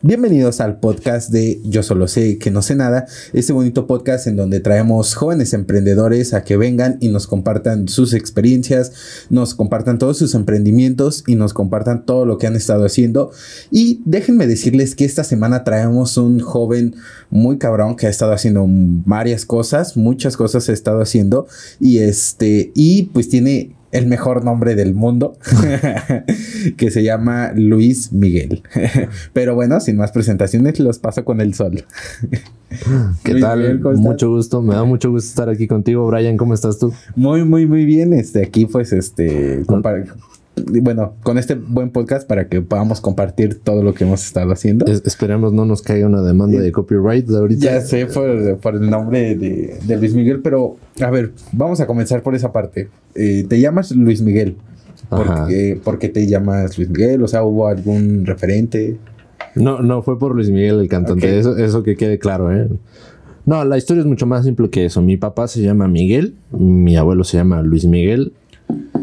Bienvenidos al podcast de Yo solo sé que no sé nada, este bonito podcast en donde traemos jóvenes emprendedores a que vengan y nos compartan sus experiencias, nos compartan todos sus emprendimientos y nos compartan todo lo que han estado haciendo. Y déjenme decirles que esta semana traemos un joven muy cabrón que ha estado haciendo varias cosas, muchas cosas ha estado haciendo y este y pues tiene el mejor nombre del mundo, que se llama Luis Miguel. Pero bueno, sin más presentaciones, los paso con el sol. ¿Qué tal? mucho gusto, me da mucho gusto estar aquí contigo, Brian. ¿Cómo estás tú? Muy, muy, muy bien. Este, aquí, pues, este, bueno, con este buen podcast para que podamos compartir todo lo que hemos estado haciendo. esperemos no nos caiga una demanda de copyright de ahorita. Ya sé por, el nombre de, Luis Miguel, pero a ver, vamos a comenzar por esa parte. Eh, te llamas Luis Miguel. ¿Por qué, te llamas Luis Miguel? O sea, ¿hubo algún referente? No, no fue por Luis Miguel el cantante, eso, eso que quede claro, ¿eh? No, la historia es mucho más simple que eso. Mi papá se llama Miguel, mi abuelo se llama Luis Miguel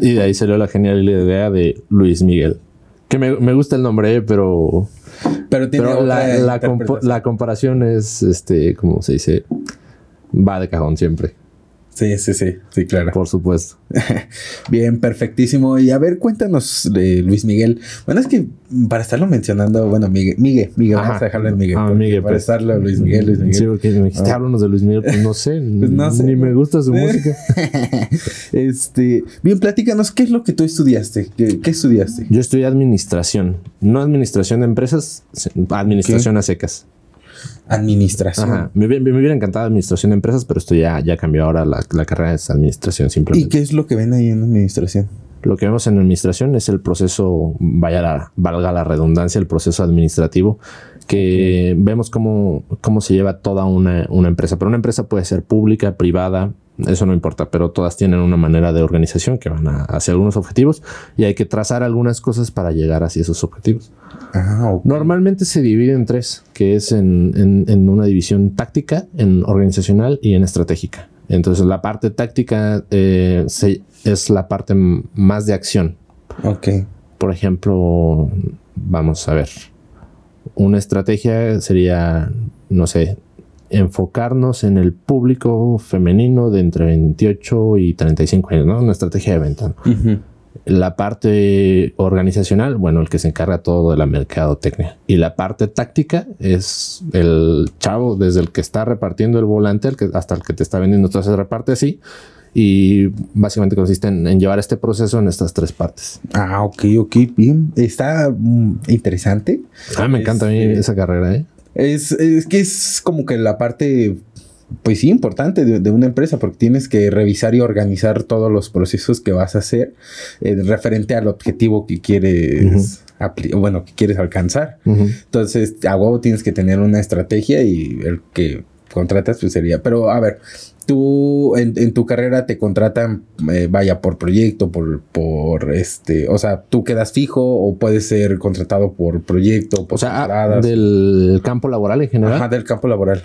y de ahí salió la genial idea de Luis Miguel. Que me, gusta el nombre, pero. Pero, tiene la, la, comparación es, este, como se dice, va de cajón siempre. Sí, sí, sí, sí, claro. Por supuesto. Bien, perfectísimo. Y a ver, cuéntanos de Luis Miguel. Bueno, es que para estarlo mencionando, bueno, Miguel, Miguel, Miguel, vamos a dejarlo en Miguel. Ah, Miguel para pues. estarlo Luis Miguel, Luis Miguel. Sí, porque me dijiste, ah. de Luis Miguel, pues no sé, pues no sé. Ni me gusta su música. este, bien, platícanos, ¿qué es lo que tú estudiaste? ¿Qué, estudiaste? Yo estudié administración, no administración de empresas, administración a secas. Administración. Me, hubiera encantado administración de empresas, pero esto ya, ya cambió ahora. La, carrera es administración simplemente. ¿Y qué es lo que ven ahí en administración? Lo que vemos en administración es el proceso, vaya la, valga la redundancia, el proceso administrativo, que vemos cómo, cómo se lleva toda una, una empresa. Pero una empresa puede ser pública, privada, eso no importa, pero todas tienen una manera de organización que van hacia algunos objetivos y hay que trazar algunas cosas para llegar hacia esos objetivos. Ah, Normalmente se divide en tres, que es en, una división táctica, en organizacional y en estratégica. Entonces la parte táctica eh, es la parte más de acción. Ok. Por ejemplo, vamos a ver. Una estrategia sería, no sé, enfocarnos en el público femenino de entre 28 y 35 años, ¿no? Una estrategia de venta. La parte organizacional, bueno, el que se encarga todo de la mercadotecnia. Y la parte táctica es el chavo, desde el que está repartiendo el volante hasta el que te está vendiendo. Entonces reparte así. Y básicamente consiste en, llevar este proceso en estas tres partes. Ah, ok, ok, bien. Está mm, interesante. Ah, me encanta a mí este, esa carrera, ¿eh? Es, es que es como que la parte pues sí, importante de, una empresa porque tienes que revisar y organizar todos los procesos que vas a hacer eh, referente al objetivo que quieres, bueno, que quieres alcanzar. Entonces, a huevo tienes que tener una estrategia y el que contratas pues sería, pero a ver, tú en, tu carrera te contratan, eh, vaya, por proyecto, por, por este, o sea, tú quedas fijo o puedes ser contratado por proyecto, por o sea, del campo laboral en general. Ajá, del campo laboral.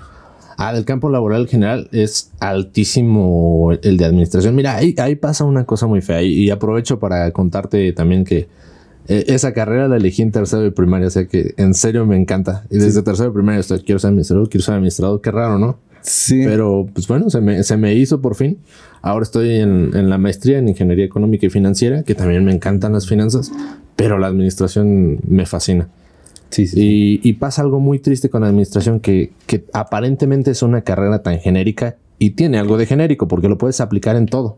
Ah, del campo laboral en general es altísimo el de administración. Mira, ahí, ahí pasa una cosa muy fea y, aprovecho para contarte también que eh, esa carrera la elegí en tercero de primaria, o sea que en serio me encanta. Y desde tercero de primaria estoy, quiero ser administrador, quiero ser administrador, qué raro, ¿no? Sí. Pero pues bueno, se me, se me hizo por fin. Ahora estoy en, en, la maestría en Ingeniería Económica y Financiera, que también me encantan las finanzas, pero la administración me fascina. Sí, sí. Y, pasa algo muy triste con la administración que, que aparentemente es una carrera tan genérica y tiene algo de genérico porque lo puedes aplicar en todo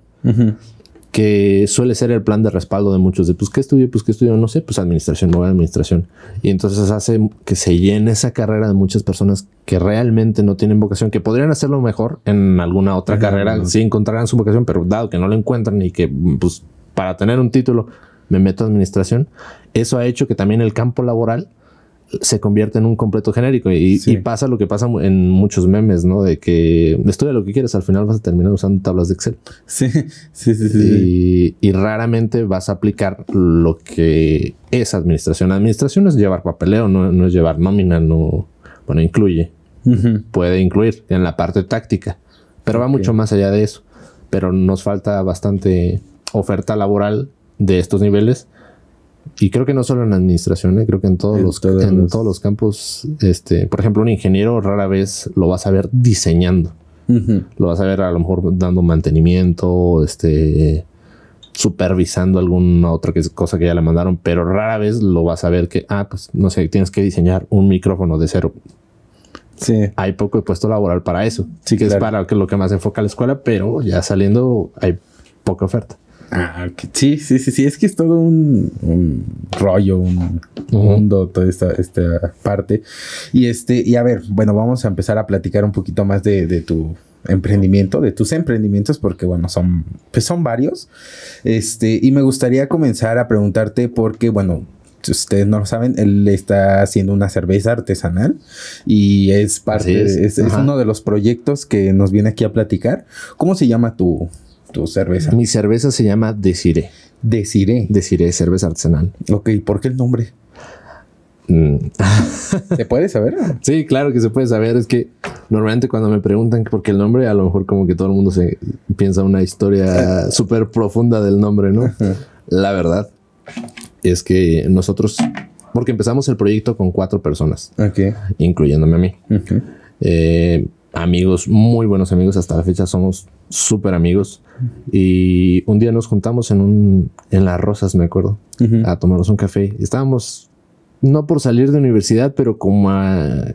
que suele ser el plan de respaldo de muchos de, pues, ¿qué estudio? Pues, ¿qué estudio? No sé, pues administración, no administración. Y entonces hace que se llene esa carrera de muchas personas que realmente no tienen vocación, que podrían hacerlo mejor en alguna otra carrera, si encontraran su vocación, pero dado que no lo encuentran y que, pues, para tener un título me meto a administración, eso ha hecho que también el campo laboral se convierte en un completo genérico y, pasa lo que pasa en muchos memes, ¿no? De que estudia lo que quieres, al final vas a terminar usando tablas de Excel. Sí, sí, sí, sí. Y, raramente vas a aplicar lo que es administración. Administración es llevar papeleo, no, es llevar nómina, no, bueno, incluye, puede incluir en la parte táctica, pero va mucho más allá de eso. Pero nos falta bastante oferta laboral de estos niveles y creo que no solo en administración, ¿eh? creo que en todos, En los, todos en los- todos los campos, este, por ejemplo, un ingeniero rara vez lo vas a ver diseñando. Lo vas a ver a lo mejor dando mantenimiento, este, supervisando alguna otra cosa que ya le mandaron, pero rara vez lo vas a ver que, ah, pues no sé, tienes que diseñar un micrófono de cero. Sí. Hay poco puesto laboral para eso, Sí, que claro. es para lo que más enfoca la escuela, pero ya saliendo hay poca oferta. Ah, sí, sí, sí, sí. Es que es todo un, un rollo, un mundo, toda esta, esta parte. Y este, y a ver, bueno, vamos a empezar a platicar un poquito más de, de tu emprendimiento, de tus emprendimientos, porque bueno, son, pues son varios. Este, y me gustaría comenzar a preguntarte, porque bueno, si ustedes no lo saben, él está haciendo una cerveza artesanal y es parte, es. es, es Ajá. uno de los proyectos que nos viene aquí a platicar. ¿Cómo se llama tu, tu cerveza? Mi cerveza se llama Desiree. Desiree. Desiree, cerveza artesanal. Ok, ¿por qué el nombre? Mm. ¿Se puede saber? Sí, claro que se puede saber. Es que normalmente cuando me preguntan por qué el nombre, a lo mejor como que todo el mundo se piensa una historia súper profunda del nombre, ¿no? La verdad es que nosotros, porque empezamos el proyecto con cuatro personas, incluyéndome a mí. Eh, amigos, muy buenos amigos. Hasta la fecha somos súper amigos. Y un día nos juntamos en un, en las Rosas, me acuerdo, Ujú. a tomarnos un café. Estábamos no por salir de universidad, pero como a,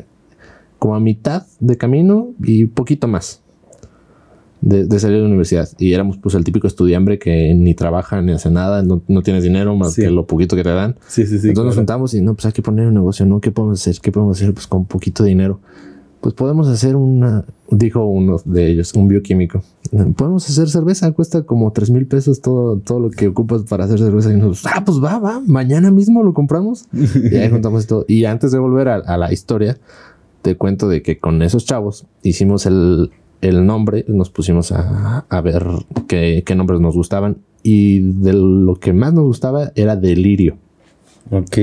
como a mitad de camino y poquito más de, de salir de la universidad. Y éramos pues el típico estudiambre que ni trabaja ni hace nada, no, no tienes dinero más Sí. que lo poquito que te dan. Sí, sí. Entonces nos claro. juntamos y no, pues hay que poner un negocio, ¿no? ¿Qué podemos hacer? ¿Qué podemos hacer? Pues con poquito dinero. Pues podemos hacer una, dijo uno de ellos, un bioquímico. Podemos hacer cerveza, cuesta como tres mil pesos todo, todo lo que ocupas para hacer cerveza. Y nos, ah, pues va, va, mañana mismo lo compramos. y ahí juntamos todo. Y antes de volver a, a la historia, te cuento de que con esos chavos hicimos el, el nombre, nos pusimos a, a ver qué, qué nombres nos gustaban. Y de lo que más nos gustaba era Delirio. Ok.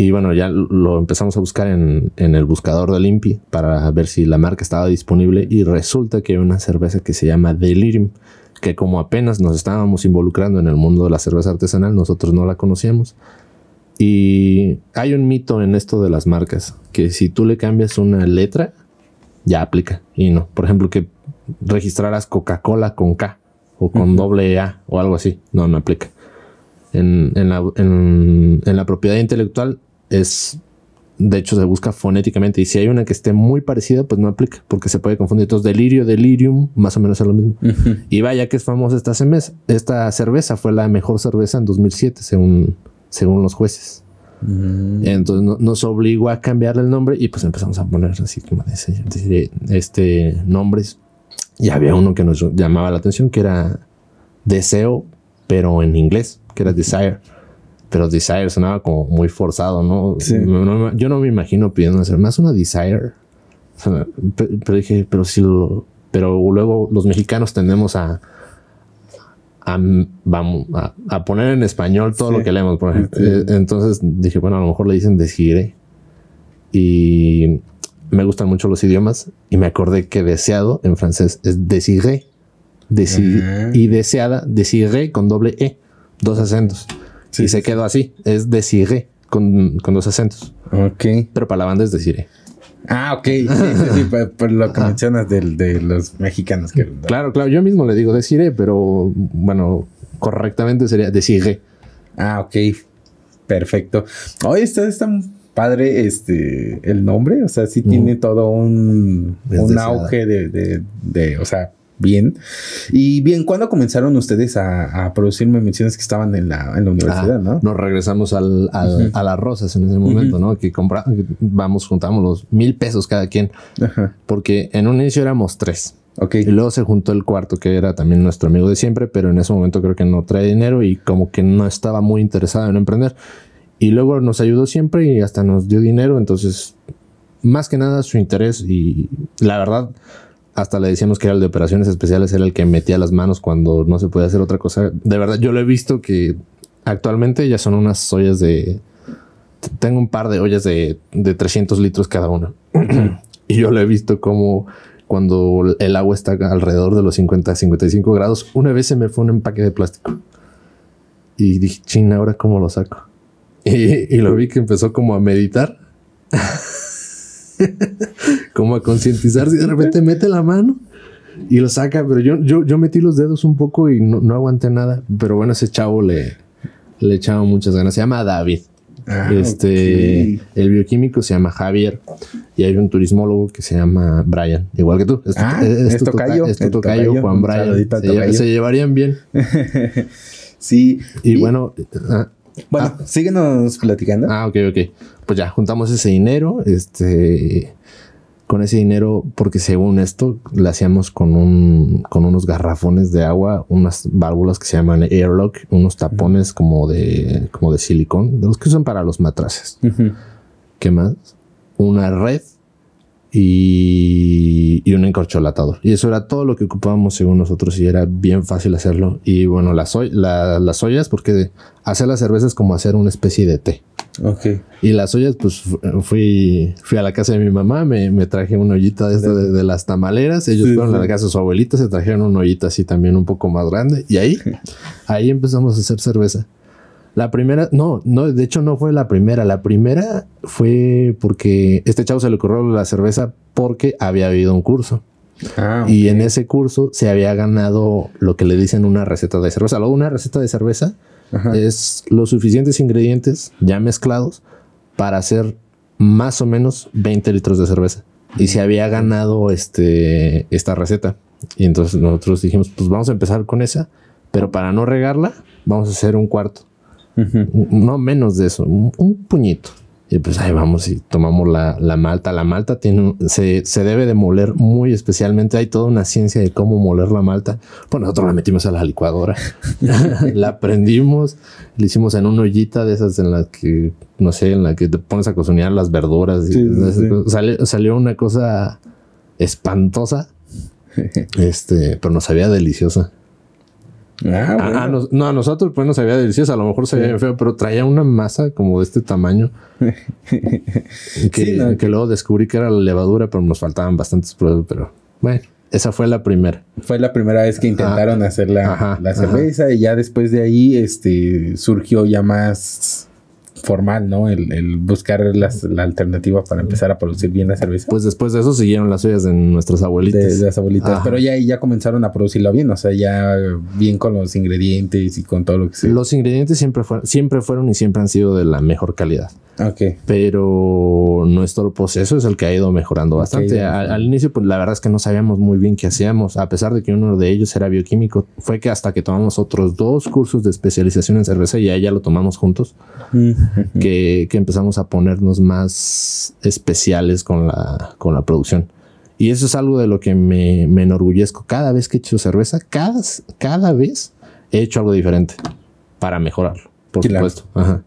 Y bueno, ya lo empezamos a buscar en, en el buscador del INPI para ver si la marca estaba disponible y resulta que hay una cerveza que se llama Delirium, que como apenas nos estábamos involucrando en el mundo de la cerveza artesanal, nosotros no la conocíamos. Y hay un mito en esto de las marcas, que si tú le cambias una letra, ya aplica. Y no, por ejemplo, que registraras Coca-Cola con K o con doble A o algo así, no, no aplica. En, en la, en- en la propiedad intelectual es, de hecho, se busca fonéticamente y si hay una que esté muy parecida, pues no aplica porque se puede confundir. Entonces, delirio, delirium, más o menos es lo mismo. Y vaya que es famosa esta cerveza. Esta cerveza fue la mejor cerveza en 2007, según, según los jueces. Mm. Entonces no- nos obligó a cambiarle el nombre y pues empezamos a poner así como de- este nombres. Y había uno que nos llamaba la atención que era deseo, pero en inglés, que era desire. Pero desire sonaba como muy forzado, ¿no? Sí. No- no- yo no me imagino pidiendo hacer más una desire. Pero dije, pero si lo, pero luego los mexicanos tendemos a a, vamos, a, a poner en español todo Sí. lo que leemos. Por ejemplo. Sí. Eh, Entonces dije, bueno, a lo mejor le dicen deciré. Y me gustan mucho los idiomas. Y me acordé que deseado en francés es desiré. Desi-. Y deseada, desiré con doble E, dos acentos. Sí, y se quedó así, es desiré con, con dos acentos. Ok. Pero para la banda es deciré. Ah, ok. Sí, sí, sí, por, por lo que mencionas de los mexicanos. Que, Claro, claro, yo mismo le digo deciré, pero bueno, correctamente sería deciré. Ah, ok. Perfecto. Oye, está, está padre este el nombre. O sea, sí tiene todo un, Es un auge de, de, de, o sea, bien. Y bien, ¿cuándo comenzaron ustedes a, a producir? Me mencionas que estaban en la, en la universidad, Ah, ¿no? Nos regresamos al, al- Ujú. a las rosas en ese momento, ¿no? Que compra, vamos, juntamos los mil pesos cada quien, Ajá. porque en un inicio éramos tres. Ok. Y luego se juntó el cuarto, que era también nuestro amigo de siempre, pero en ese momento creo que no trae dinero y como que no estaba muy interesado en emprender. Y luego nos ayudó siempre y hasta nos dio dinero. Entonces, más que nada su interés y la verdad, hasta le decíamos que era el de operaciones especiales, era el que metía las manos cuando no se podía hacer otra cosa. De verdad, yo lo he visto que actualmente ya son unas ollas de... Tengo un par de ollas de, de 300 litros cada una. y yo lo he visto como cuando el agua está alrededor de los 50, 55 grados. Una vez se me fue un empaque de plástico. Y dije, ching, ahora cómo lo saco. Y lo vi que empezó como a meditar. como a concientizarse y de repente mete la mano y lo saca, pero yo, yo, yo metí los dedos un poco y no, no aguanté nada. Pero bueno, ese chavo le, le echaba muchas ganas. Se llama David. Ah, este, el bioquímico se llama Javier y hay un turismólogo que se llama Brian, igual que tú. Es tu, Ah, es es tocayo, toca- es tocayo, tocayo. Juan Brian. Se, llevarían bien. sí. Y, bueno, ah, Bueno, síguenos platicando. ah, ok, ok. Pues ya juntamos ese dinero. Este, con ese dinero, porque según esto, le hacíamos con un, con unos garrafones de agua, unas válvulas que se llaman airlock, unos tapones como de, como de silicón, de los que usan para los matraces. ¿Qué más? Una red y, y un encorcholatador. Y eso era todo lo que ocupábamos según nosotros y era bien fácil hacerlo. Y bueno, las, la- las ollas, porque hacer la cerveza es como hacer una especie de té. Ok. Y las ollas, pues fu- fui, fui a la casa de mi mamá, me, me traje una ollita de, esta de, de las tamaleras. Ellos Sí, fueron a sí. la casa de su abuelita, se trajeron una ollita así también un poco más grande. Y ahí, ahí empezamos a hacer cerveza. La primera, no, no, de hecho no fue la primera. La primera fue porque este chavo se le ocurrió la cerveza porque había habido un curso. Ah, Y ok. en ese curso se había ganado lo que le dicen una receta de cerveza. Luego una receta de cerveza Ajá. es los suficientes ingredientes ya mezclados para hacer más o menos 20 litros de cerveza. Y se había ganado este, esta receta. Y entonces nosotros dijimos, pues vamos a empezar con esa, pero para no regarla, vamos a hacer un cuarto. No menos de eso, un, un puñito. Y pues ahí vamos y tomamos la, la malta. La malta tiene un- se, se debe de moler muy especialmente. Hay toda una ciencia de cómo moler la malta. Pues nosotros la metimos a la licuadora, la prendimos, la hicimos en una ollita de esas en las que, no sé, en la que te pones a cocinar las verduras. Sí, sí. Salió, salió una cosa espantosa. Este, pero nos sabía deliciosa. Ah, A- bueno. a, nos- no, a nosotros pues nos sabía deliciosa, a lo mejor sabía bien feo, pero traía una masa como de este tamaño. que, Sí, ¿no? que luego descubrí que era la levadura, pero nos faltaban bastantes pruebas, pero bueno, esa fue la primera. Fue la primera vez que intentaron hacer la, Ajá, la ajá. cerveza y ya después de ahí este, surgió ya más formal, ¿no? El, el buscar las- la alternativa para empezar a producir bien la cerveza. Pues después de eso siguieron las ollas de nuestras abuelitas. de, de las abuelitas. Ajá. Pero ya ya comenzaron a producirlo bien, o sea, ya bien con los ingredientes y con todo lo que se. Los ingredientes siempre fueron, siempre fueron y siempre han sido de la mejor calidad. Ok. pero nuestro proceso es el que ha ido mejorando bastante. Al, al inicio, pues la verdad es que no sabíamos muy bien qué hacíamos, a pesar de que uno de ellos era bioquímico. Fue que hasta que tomamos otros dos cursos de especialización en cerveza y ahí ya lo tomamos juntos, que, que empezamos a ponernos más especiales con la, con la producción. Y eso es algo de lo que me, me enorgullezco. Cada vez que he hecho cerveza, cada, cada vez he hecho algo diferente para mejorarlo, por Claro. supuesto. Ajá.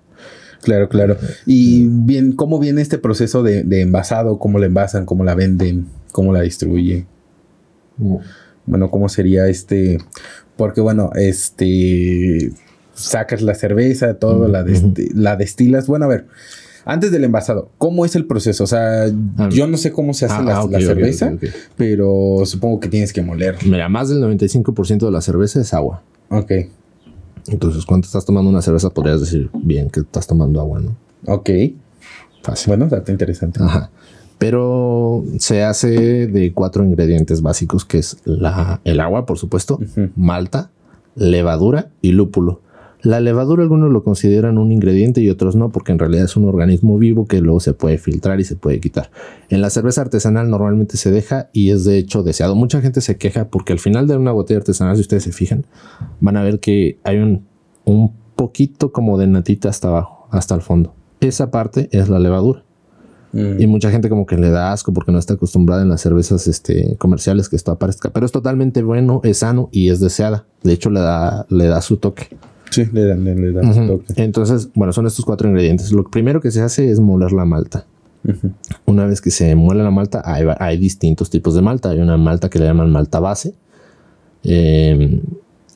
Claro, claro. Y bien, ¿cómo viene este proceso de, de envasado? ¿Cómo la envasan? ¿Cómo la venden? ¿Cómo la distribuyen? Bueno, ¿cómo sería este? Porque bueno, este sacas la cerveza, todo, la, desti- la destilas. Bueno, a ver, antes del envasado, ¿cómo es el proceso? O sea, Ah, yo no sé cómo se hace Ah, la, ah, la cerveza, pero supongo que tienes que moler. Mira, más del 95% de la cerveza es agua. Ok, Entonces, cuando estás tomando una cerveza, podrías decir bien que estás tomando agua, ¿no? ok. Fácil. Bueno, dato interesante. Ajá. Pero se hace de cuatro ingredientes básicos, que es la, el agua, por supuesto, malta, levadura y lúpulo. La levadura algunos lo consideran un ingrediente y otros no, porque en realidad es un organismo vivo que luego se puede filtrar y se puede quitar. En la cerveza artesanal normalmente se deja y es de hecho deseado. Mucha gente se queja porque al final de una botella artesanal, si ustedes se fijan, van a ver que hay un, un poquito como de natita hasta abajo, hasta el fondo. Esa parte es la levadura. Mm. Y mucha gente como que le da asco porque no está acostumbrada en las cervezas este, comerciales que esto aparezca. Pero es totalmente bueno, es sano y es deseada. De hecho, le da, le da su toque. Sí, le dan, le, dan toque. Entonces, bueno, son estos cuatro ingredientes. Lo primero que se hace es moler la malta. Una vez que se muele la malta, hay, hay distintos tipos de malta. Hay una malta que le llaman malta base. eh,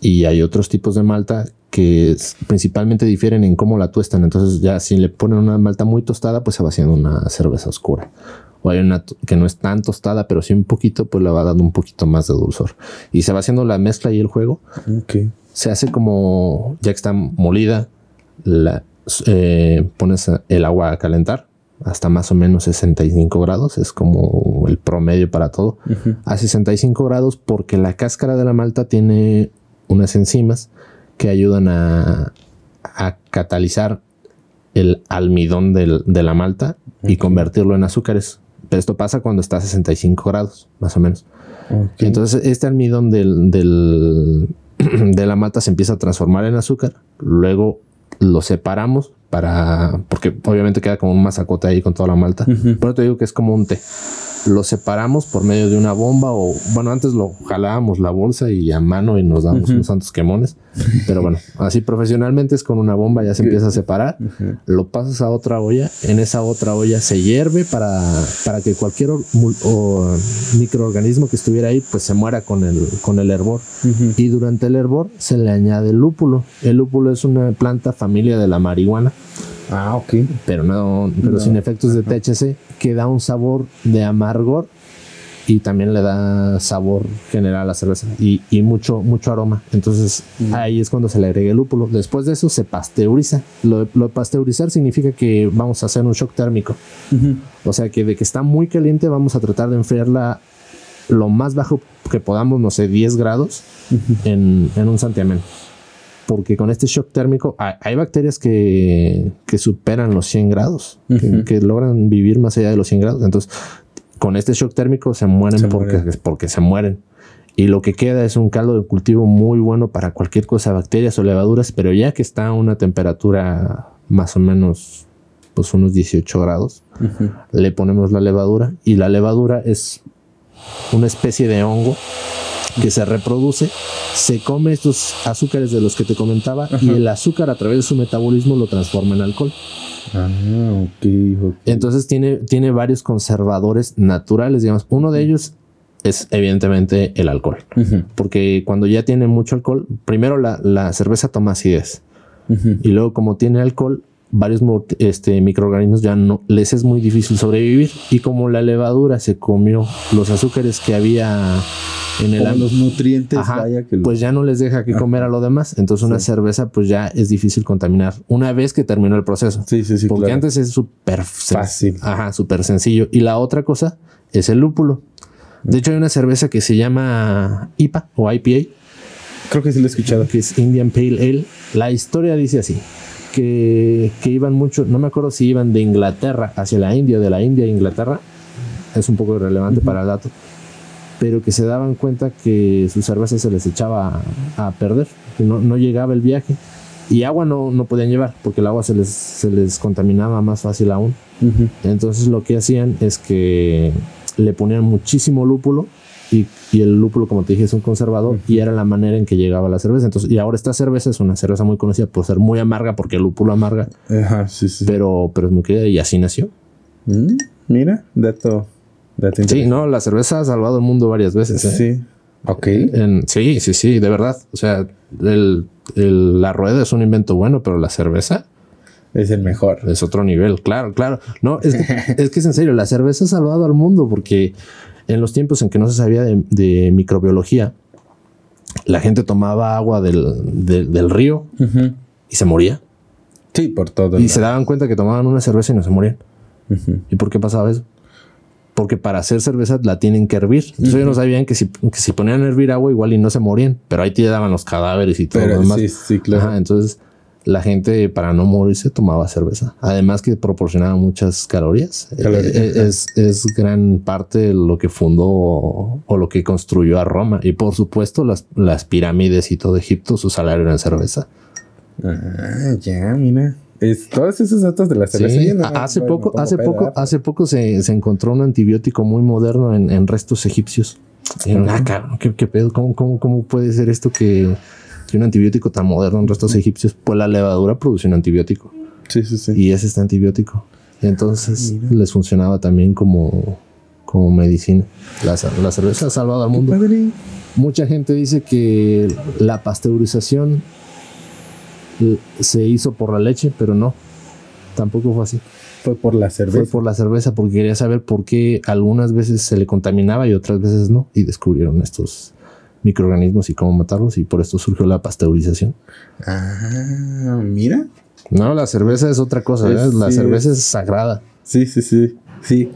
y hay otros tipos de malta que principalmente difieren en cómo la tuestan. Entonces, ya si le ponen una malta muy tostada, pues se va haciendo una cerveza oscura. O hay una que no es tan tostada, pero sí un poquito, pues le va dando un poquito más de dulzor. Y se va haciendo la mezcla y el juego. Ok. Se hace como, ya que está molida, la, eh, pones el agua a calentar hasta más o menos 65 grados, es como el promedio para todo, a 65 grados porque la cáscara de la malta tiene unas enzimas que ayudan a, catalizar el almidón de la malta y convertirlo en azúcares. Pero esto pasa cuando está a 65 grados, más o menos. Entonces, este almidón del, de la malta se empieza a transformar en azúcar, luego lo separamos para, porque obviamente queda como un masacote ahí con toda la malta. Pero te digo que es como un té lo separamos por medio de una bomba o, bueno, antes lo jalábamos la bolsa y a mano y nos damos unos santos quemones. Pero bueno, así profesionalmente es con una bomba, ya se empieza a separar, lo pasas a otra olla, en esa otra olla se hierve para, para que cualquier microorganismo que estuviera ahí pues se muera con el, con el hervor. Y durante el hervor se le añade el lúpulo. El lúpulo es una planta familia de la marihuana. Ah, ok. Pero no, pero sin efectos de THC, que da un sabor de amargor y también le da sabor general a la cerveza y, mucho, mucho aroma. Entonces mm. ahí es cuando se le agrega el lúpulo. Después de eso se pasteuriza. Lo, de pasteurizar significa que vamos a hacer un shock térmico. O sea que de que está muy caliente vamos a tratar de enfriarla lo más bajo que podamos, no sé, 10 grados en, en un santiamén porque con este shock térmico hay, bacterias que, superan los 100 grados, que, logran vivir más allá de los 100 grados. Entonces, con este shock térmico se mueren porque, porque se mueren. Y lo que queda es un caldo de cultivo muy bueno para cualquier cosa, bacterias o levaduras, pero ya que está a una temperatura más o menos, pues unos 18 grados, le ponemos la levadura y la levadura es una especie de hongo que se reproduce, se come estos azúcares de los que te comentaba y el azúcar a través de su metabolismo lo transforma en alcohol. Ah. Entonces tiene, tiene varios conservadores naturales, digamos. Uno de ellos es evidentemente el alcohol. Porque cuando ya tiene mucho alcohol, primero la, cerveza toma acidez. Y luego como tiene alcohol, varios este, microorganismos ya no les es muy difícil sobrevivir. Y como la levadura se comió los azúcares que había en el los nutrientes, pues ya no les deja que comer a lo demás. Entonces una cerveza pues ya es difícil contaminar una vez que terminó el proceso. Sí, sí, sí. Porque antes es súper fácil. Ajá, súper sencillo. Y la otra cosa es el lúpulo. De hecho hay una cerveza que se llama IPA o IPA. Creo que sí lo he escuchado. Que es Indian Pale Ale. La historia dice así. Que, que iban mucho, no me acuerdo si iban de Inglaterra hacia la India, de la India a Inglaterra. Es un poco irrelevante para el dato pero que se daban cuenta que su cerveza se les echaba a, perder, que no, llegaba el viaje. Y agua no, no podían llevar, porque el agua se les, se les contaminaba más fácil aún. Entonces lo que hacían es que le ponían muchísimo lúpulo y, el lúpulo, como te dije, es un conservador y era la manera en que llegaba la cerveza. Entonces, y ahora esta cerveza es una cerveza muy conocida por ser muy amarga, porque el lúpulo amarga. Pero, pero es muy querida y así nació. Mm, mira, dato Sí, no, la cerveza ha salvado el mundo varias veces. ¿eh? Sí. Ok. sí, sí, sí, de verdad. O sea, la rueda es un invento bueno, pero la cerveza es el mejor. Es otro nivel, claro, claro. No, es, que es en serio, la cerveza ha salvado al mundo porque en los tiempos en que no se sabía de, microbiología, la gente tomaba agua del, río y se moría. Sí, por todo. Y se daban cuenta que tomaban una cerveza y no se morían. ¿Y por qué pasaba eso? porque para hacer cerveza la tienen que hervir. Entonces ellos no sabían que si, si ponían a hervir agua igual y no se morían, pero ahí te daban los cadáveres y todo lo demás. Sí, sí, claro. entonces la gente para no morirse tomaba cerveza. Además que proporcionaba muchas calorías. Eh, es, es, gran parte de lo que fundó o, lo que construyó a Roma. Y por supuesto las, las pirámides y todo Egipto, su salario era en cerveza. Ah, ya, mira. Es, todos esos datos de la cerveza. hace, poco, hace, poco, hace poco, se, encontró un antibiótico muy moderno en, restos egipcios. Ah, ¿qué, pedo? ¿Cómo, puede ser esto que, un antibiótico tan moderno en restos egipcios? Pues la levadura produce un antibiótico. Sí, sí, sí. Y es este antibiótico. Entonces les funcionaba también como, como medicina. La, cerveza ha salvado al mundo. Mucha gente dice que la pasteurización se hizo por la leche, pero no, tampoco fue así. Fue por la cerveza. Fue por la cerveza, porque quería saber por qué algunas veces se le contaminaba y otras veces no, y descubrieron estos, microorganismos y cómo matarlos y por esto surgió la pasteurización. Ah, mira. No, la cerveza es otra cosa, Es- ¿eh? la sí, cerveza es- sagrada. Sí, sí, sí. Sí.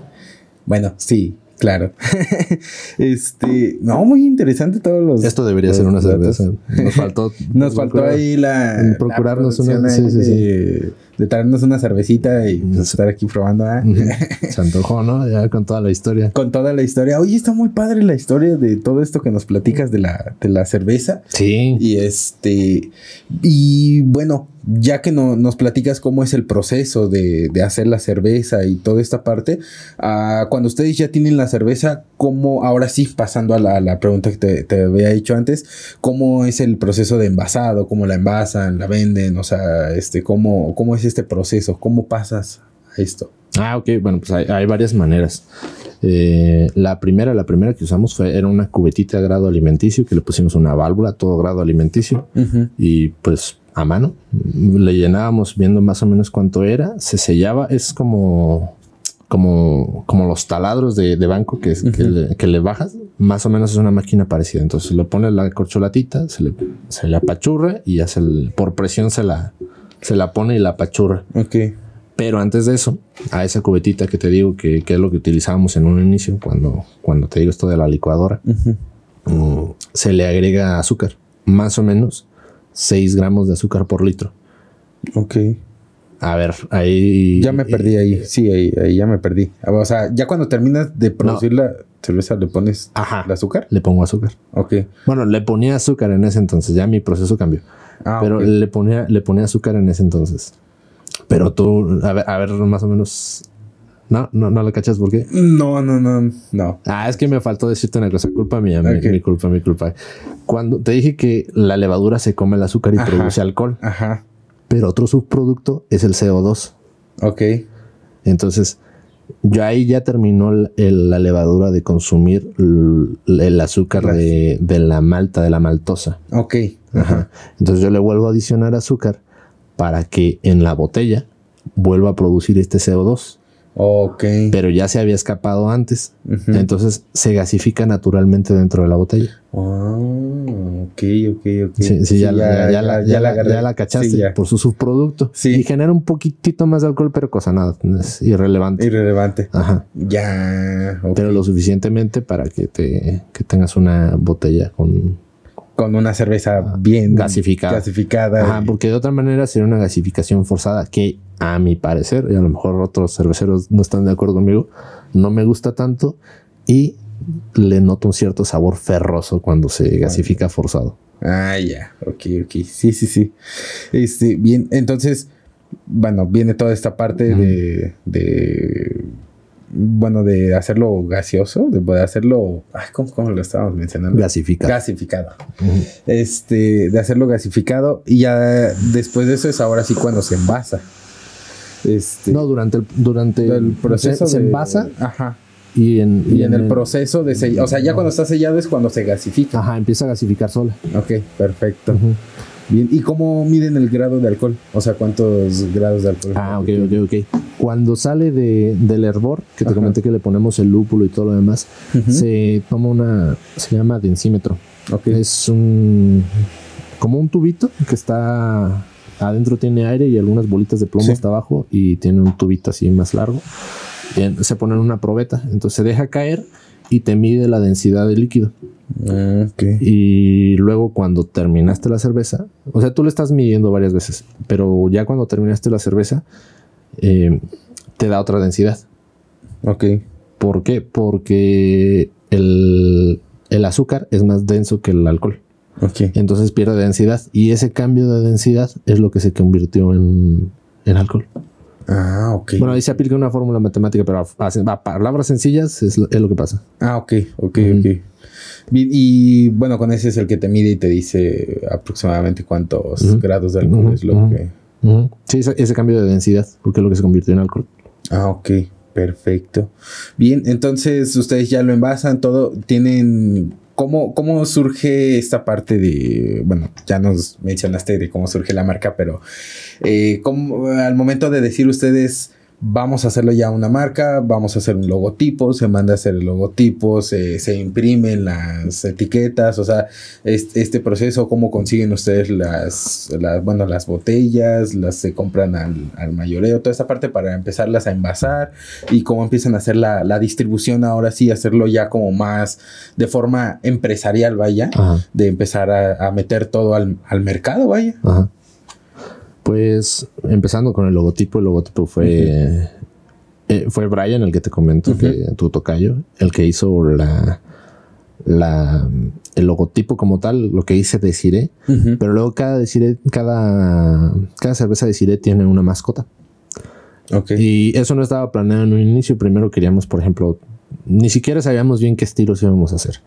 Bueno, sí, claro. este, no, muy interesante todos los. Esto debería los ser una datos. cerveza. Nos faltó. Nos faltó ahí la. procurarnos la una- sí, sí, sí. De, traernos una cervecita y pues, estar aquí probando. Ujú. Se antojó, ¿no? Ya con toda la historia. Con toda la historia. Oye, está muy padre la historia de todo esto que nos platicas de la, de la cerveza. Sí. Y este, y bueno, ya que no, nos platicas cómo es el proceso de, de hacer la cerveza y toda esta parte, ah, cuando ustedes ya tienen la cerveza, ¿cómo, ahora sí, pasando a la, la pregunta que te, te había dicho antes, cómo es el proceso de envasado, cómo la envasan, la venden, o sea, este, cómo, cómo es este proceso, cómo pasas a esto? Ah, ok. Bueno, pues hay, hay varias maneras. Eh, la primera, la primera que usamos fue, era una cubetita de grado alimenticio que le pusimos una válvula, todo grado alimenticio. y pues a mano le llenábamos viendo más o menos cuánto era, se sellaba, es como como, como los taladros de, de banco que, que, le, que le bajas, más o menos es una máquina parecida. Entonces le pones la corcholatita, se le, se le apachurra y ya se le- por presión se la, se la pone y la apachurra. Ok. Pero antes de eso, a esa cubetita que te digo que, que es lo que utilizábamos en un inicio, cuando, cuando te digo esto de la licuadora, mm, se le agrega azúcar, más o menos 6 gramos de azúcar por litro. Ok. A ver, ahí. Ya me perdí ahí. Sí, ahí, ahí ya me perdí. O sea, ya cuando terminas de producir la cerveza, le pones Ajá. el azúcar. Le pongo azúcar. Ok. Bueno, le ponía azúcar en ese entonces, ya mi proceso cambió. Ah, pero le ponía, le ponía azúcar en ese entonces. Pero tú, a ver, a ver, más o menos. No, no, no le cachas por qué. No, no, no, no. Ah, es que me faltó decirte una cosa, culpa mía, mi- culpa, mi culpa. Cuando te dije que la levadura se come el azúcar y Ajá. produce alcohol, Ajá. pero otro subproducto es el CO2. Ok. Entonces, yo ahí ya terminó el- el- la levadura de consumir el, azúcar de, de la malta, de la maltosa. Ok. Ajá. Entonces yo le vuelvo a adicionar azúcar para que en la botella vuelva a producir este CO2, Ok. pero ya se había escapado antes. Entonces se gasifica naturalmente dentro de la botella. Ah, ok, ok, ok. Sí, sí, ya, la- ya, la, ya, la, agarré. ya la cachaste Sí, ya. por su subproducto. Sí. Y genera un poquitito más de alcohol, pero cosa nada, es irrelevante. Irrelevante. Ajá. Ya. Pero lo suficientemente para que te que tengas una botella con Con una cerveza bien Gasificada. Gasificada. Ajá, y- porque de otra manera sería una gasificación forzada que a mi parecer, y a lo mejor otros cerveceros no están de acuerdo conmigo, no me gusta tanto y le noto un cierto sabor ferroso cuando se gasifica forzado. Ah, ya. Ok, ok. Sí, sí, sí. Este, bien. Entonces, bueno, viene toda esta parte de. Bueno, de hacerlo gaseoso, de poder hacerlo. Ay, ¿cómo, cómo lo estábamos mencionando? Gasifica. Gasificado. Ujú. Este, de hacerlo gasificado. Y ya después de eso es ahora sí cuando se envasa. Este. No, durante el, durante el proceso se, se de- envasa Ajá. y en, Y en el proceso de sellar. O sea, ya cuando está sellado es cuando se gasifica. Ajá, empieza a gasificar sola. Ok, perfecto. Ujú. Bien. ¿Y cómo miden el grado de alcohol? O sea, ¿cuántos grados de alcohol? Ah, ok, ok, ok. Cuando sale de, del hervor, que te Ajá. comenté que le ponemos el lúpulo y todo lo demás, Ujú. se toma una, se llama densímetro. Ok. Es un, como un tubito que está, adentro tiene aire y algunas bolitas de plomo Sí. hasta abajo y tiene un tubito así más largo. Y en- se pone en una probeta, entonces se deja caer y te mide la densidad del líquido. Ah, ok. Y luego cuando terminaste la cerveza, o sea, tú le estás midiendo varias veces, pero ya cuando terminaste la cerveza, eh, te da otra densidad. Ok. ¿Por qué? Porque el, el azúcar es más denso que el alcohol. Ok. Entonces pierde densidad. Y ese cambio de densidad es lo que se convirtió en, en alcohol. Ah, ok. Bueno, ahí se aplica una fórmula matemática, pero a, a- a palabras sencillas es lo, es lo que pasa. Ah, ok, ok, Ujú. ok. Y bueno, con ese es el que te mide y te dice aproximadamente cuántos grados de alcohol es lo que. Sí, ese, ese cambio de densidad, porque es lo que se convirtió en alcohol. Ah, ok, perfecto. Bien, entonces ustedes ya lo envasan, todo. Tienen. ¿Cómo, ¿Cómo surge esta parte de. Bueno, ya nos mencionaste de cómo surge la marca, pero. eh, ¿cómo- al momento de decir ustedes. Vamos a hacerlo ya una marca, vamos a hacer un logotipo, se manda a hacer el logotipo, se, se imprimen las etiquetas, o sea, este, este, proceso, cómo consiguen ustedes las, las, bueno, las botellas, las se compran al, al, mayoreo, toda esa parte para empezarlas a envasar y cómo empiezan a hacer la, la distribución ahora sí, hacerlo ya como más de forma empresarial, vaya, de empezar a, a, meter todo al, al mercado, vaya. Ajá. Pues empezando con el logotipo, el logotipo fue, eh, fue Brian, el que te comento, que tu tocayo, el que hizo la, la, el logotipo como tal, lo que hice Desiree, pero luego cada Desiree, cada, cada cerveza Desiree tiene una mascota. Y eso no estaba planeado en un inicio. Primero queríamos, por ejemplo, ni siquiera sabíamos bien qué estilos íbamos a hacer.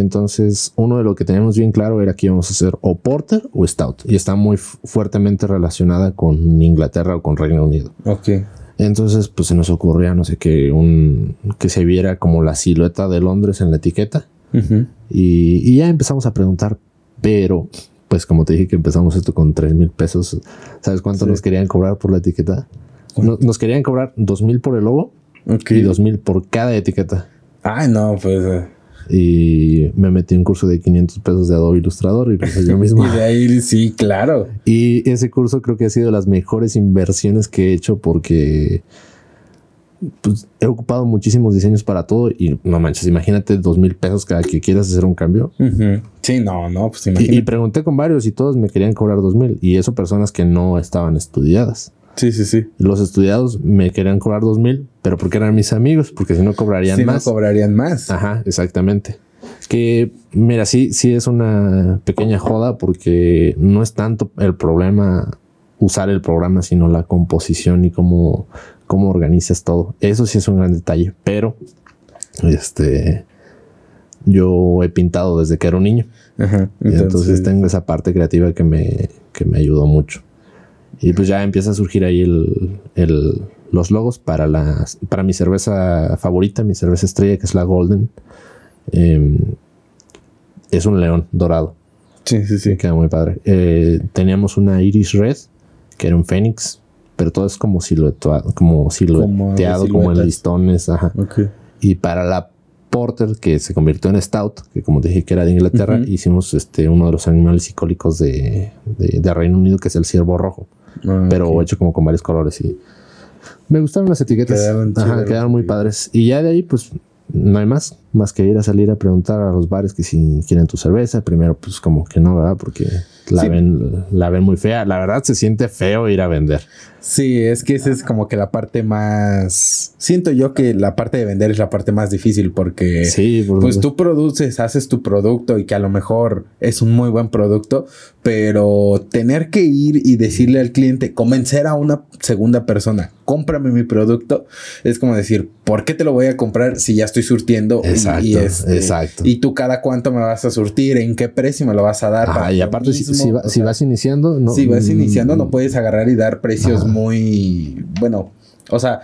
Entonces, uno de lo que teníamos bien claro era que íbamos a hacer o Porter o Stout. Y está muy fuertemente relacionada con Inglaterra o con Reino Unido. Ok. Entonces, pues se nos ocurría, no sé qué, un, que se viera como la silueta de Londres en la etiqueta. y, ya empezamos a preguntar, pero, pues como te dije que empezamos esto con 3 mil pesos, ¿sabes cuánto nos querían cobrar por la etiqueta? Nos, querían cobrar 2 mil por el logo y 2 mil por cada etiqueta. Ay, no, pues... Eh, y me metí un curso de 500 pesos de Adobe Illustrator y lo hice yo mismo. y de ahí sí, claro. Y ese curso creo que ha sido de las mejores inversiones que he hecho porque pues, he ocupado muchísimos diseños para todo y no manches, imagínate dos mil pesos cada que quieras hacer un cambio. Sí, no, no, pues imagínate. Y, y, pregunté con varios y todos me querían cobrar dos mil y eso personas que no estaban estudiadas. Sí, sí, sí. Los estudiados me querían cobrar dos mil, pero porque eran mis amigos, porque si no cobrarían más. Si no cobrarían más. Ajá, exactamente. Que, mira, sí, sí es una pequeña joda porque no es tanto el problema usar el programa, sino la composición y cómo, cómo organizas todo. Eso sí es un gran detalle, pero este yo he pintado desde que era un niño. Ajá, entonces, entonces tengo esa parte creativa que me, que me ayudó mucho. Y pues ya empieza a surgir ahí el, los logos para, las, para mi cerveza favorita, mi cerveza estrella, que es la Golden. Em, es un león dorado. Sí, sí, sí. Queda muy padre. Eh, teníamos una Iris Red, que era un Fénix, pero todo es como silueteado, como silueteado, como, en listones. Ajá. Y para la Porter, que se convirtió en Stout, que como dije que era de Inglaterra, hicimos este, uno de los animales icólicos de, de Reino Unido, que es el ciervo rojo. Ah, pero hecho como con varios colores y me gustaron las etiquetas. Quedaron, muy padres. Y ya de ahí, pues no hay más, más que ir a salir a preguntar a los bares que si quieren tu cerveza. Primero, pues como que no, ¿verdad? Porque la, ven, la ven muy fea. La verdad se siente feo ir a vender. Sí, es que esa es como que la parte más. Siento yo que la parte de vender es la parte más difícil porque. Sí, pues tú produces, haces tu producto y que a lo mejor es un muy buen producto, pero tener que ir y decirle al cliente, convencer a una segunda persona, cómprame mi producto, es como decir, ¿por qué te lo voy a comprar si ya estoy surtiendo? Exacto, y, este, exacto. Y tú cada cuánto me vas a surtir, en qué precio me lo vas a dar. Ah, y aparte, si, si, vas iniciando, no. Si vas iniciando, no mm, puedes agarrar y dar precios muy, bueno, o sea,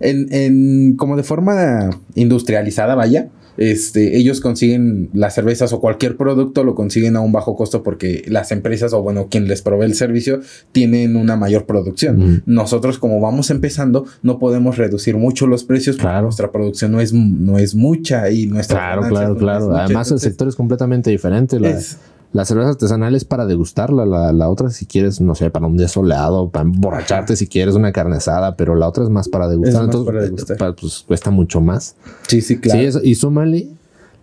en, en, como de forma industrializada, vaya, este, ellos consiguen las cervezas o cualquier producto lo consiguen a un bajo costo porque las empresas o bueno, quien les provee el servicio tienen una mayor producción. Nosotros como vamos empezando no podemos reducir mucho los precios porque nuestra producción no es, no es mucha y nuestra... Claro, claro, claro. Además el sector es completamente diferente. La, la cerveza artesanal es para degustarla, la, otra si quieres, no sé, para un día soleado, para emborracharte si quieres una carne asada, pero la otra es más para degustar. Entonces, pues cuesta mucho más. Sí, sí, claro. y súmale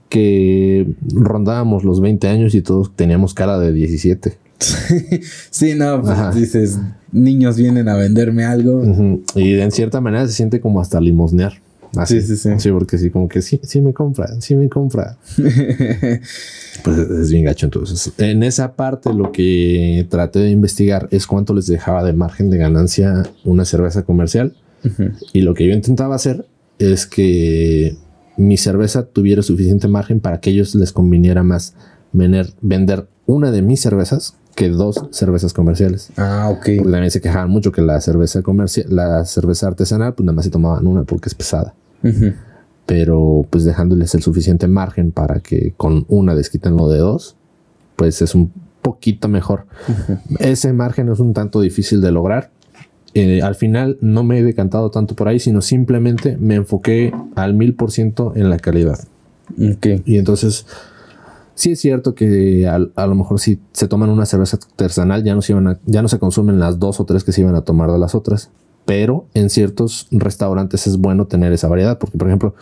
que rondábamos los 20 años y todos teníamos cara de 17. sí, no, pues dices, niños vienen a venderme algo. Y en cierta manera se siente como hasta limosnear. Así, sí, sí, sí. Sí, porque sí, como que sí, sí me compra, sí me compra. pues es bien gacho. Entonces, en esa parte lo que traté de investigar es cuánto les dejaba de margen de ganancia una cerveza comercial. Y lo que yo intentaba hacer es que mi cerveza tuviera suficiente margen para que ellos les conviniera más vender, vender una de mis cervezas que dos cervezas comerciales. Ah, ok. Porque también se quejaban mucho que la cerveza comercial, la cerveza artesanal, pues nada más se tomaban una porque es pesada. Pero pues dejándoles el suficiente margen para que con una desquiten lo de dos, pues es un poquito mejor. Ese margen es un tanto difícil de lograr eh, al final no me he decantado tanto por ahí, sino simplemente me enfoqué al mil por ciento en la calidad. Y entonces, sí es cierto que a, lo mejor si se toman una cerveza artesanal, ya no, se iban ya no se consumen las dos o tres que se iban a tomar de las otras. Pero en ciertos restaurantes es bueno tener esa variedad, porque por ejemplo,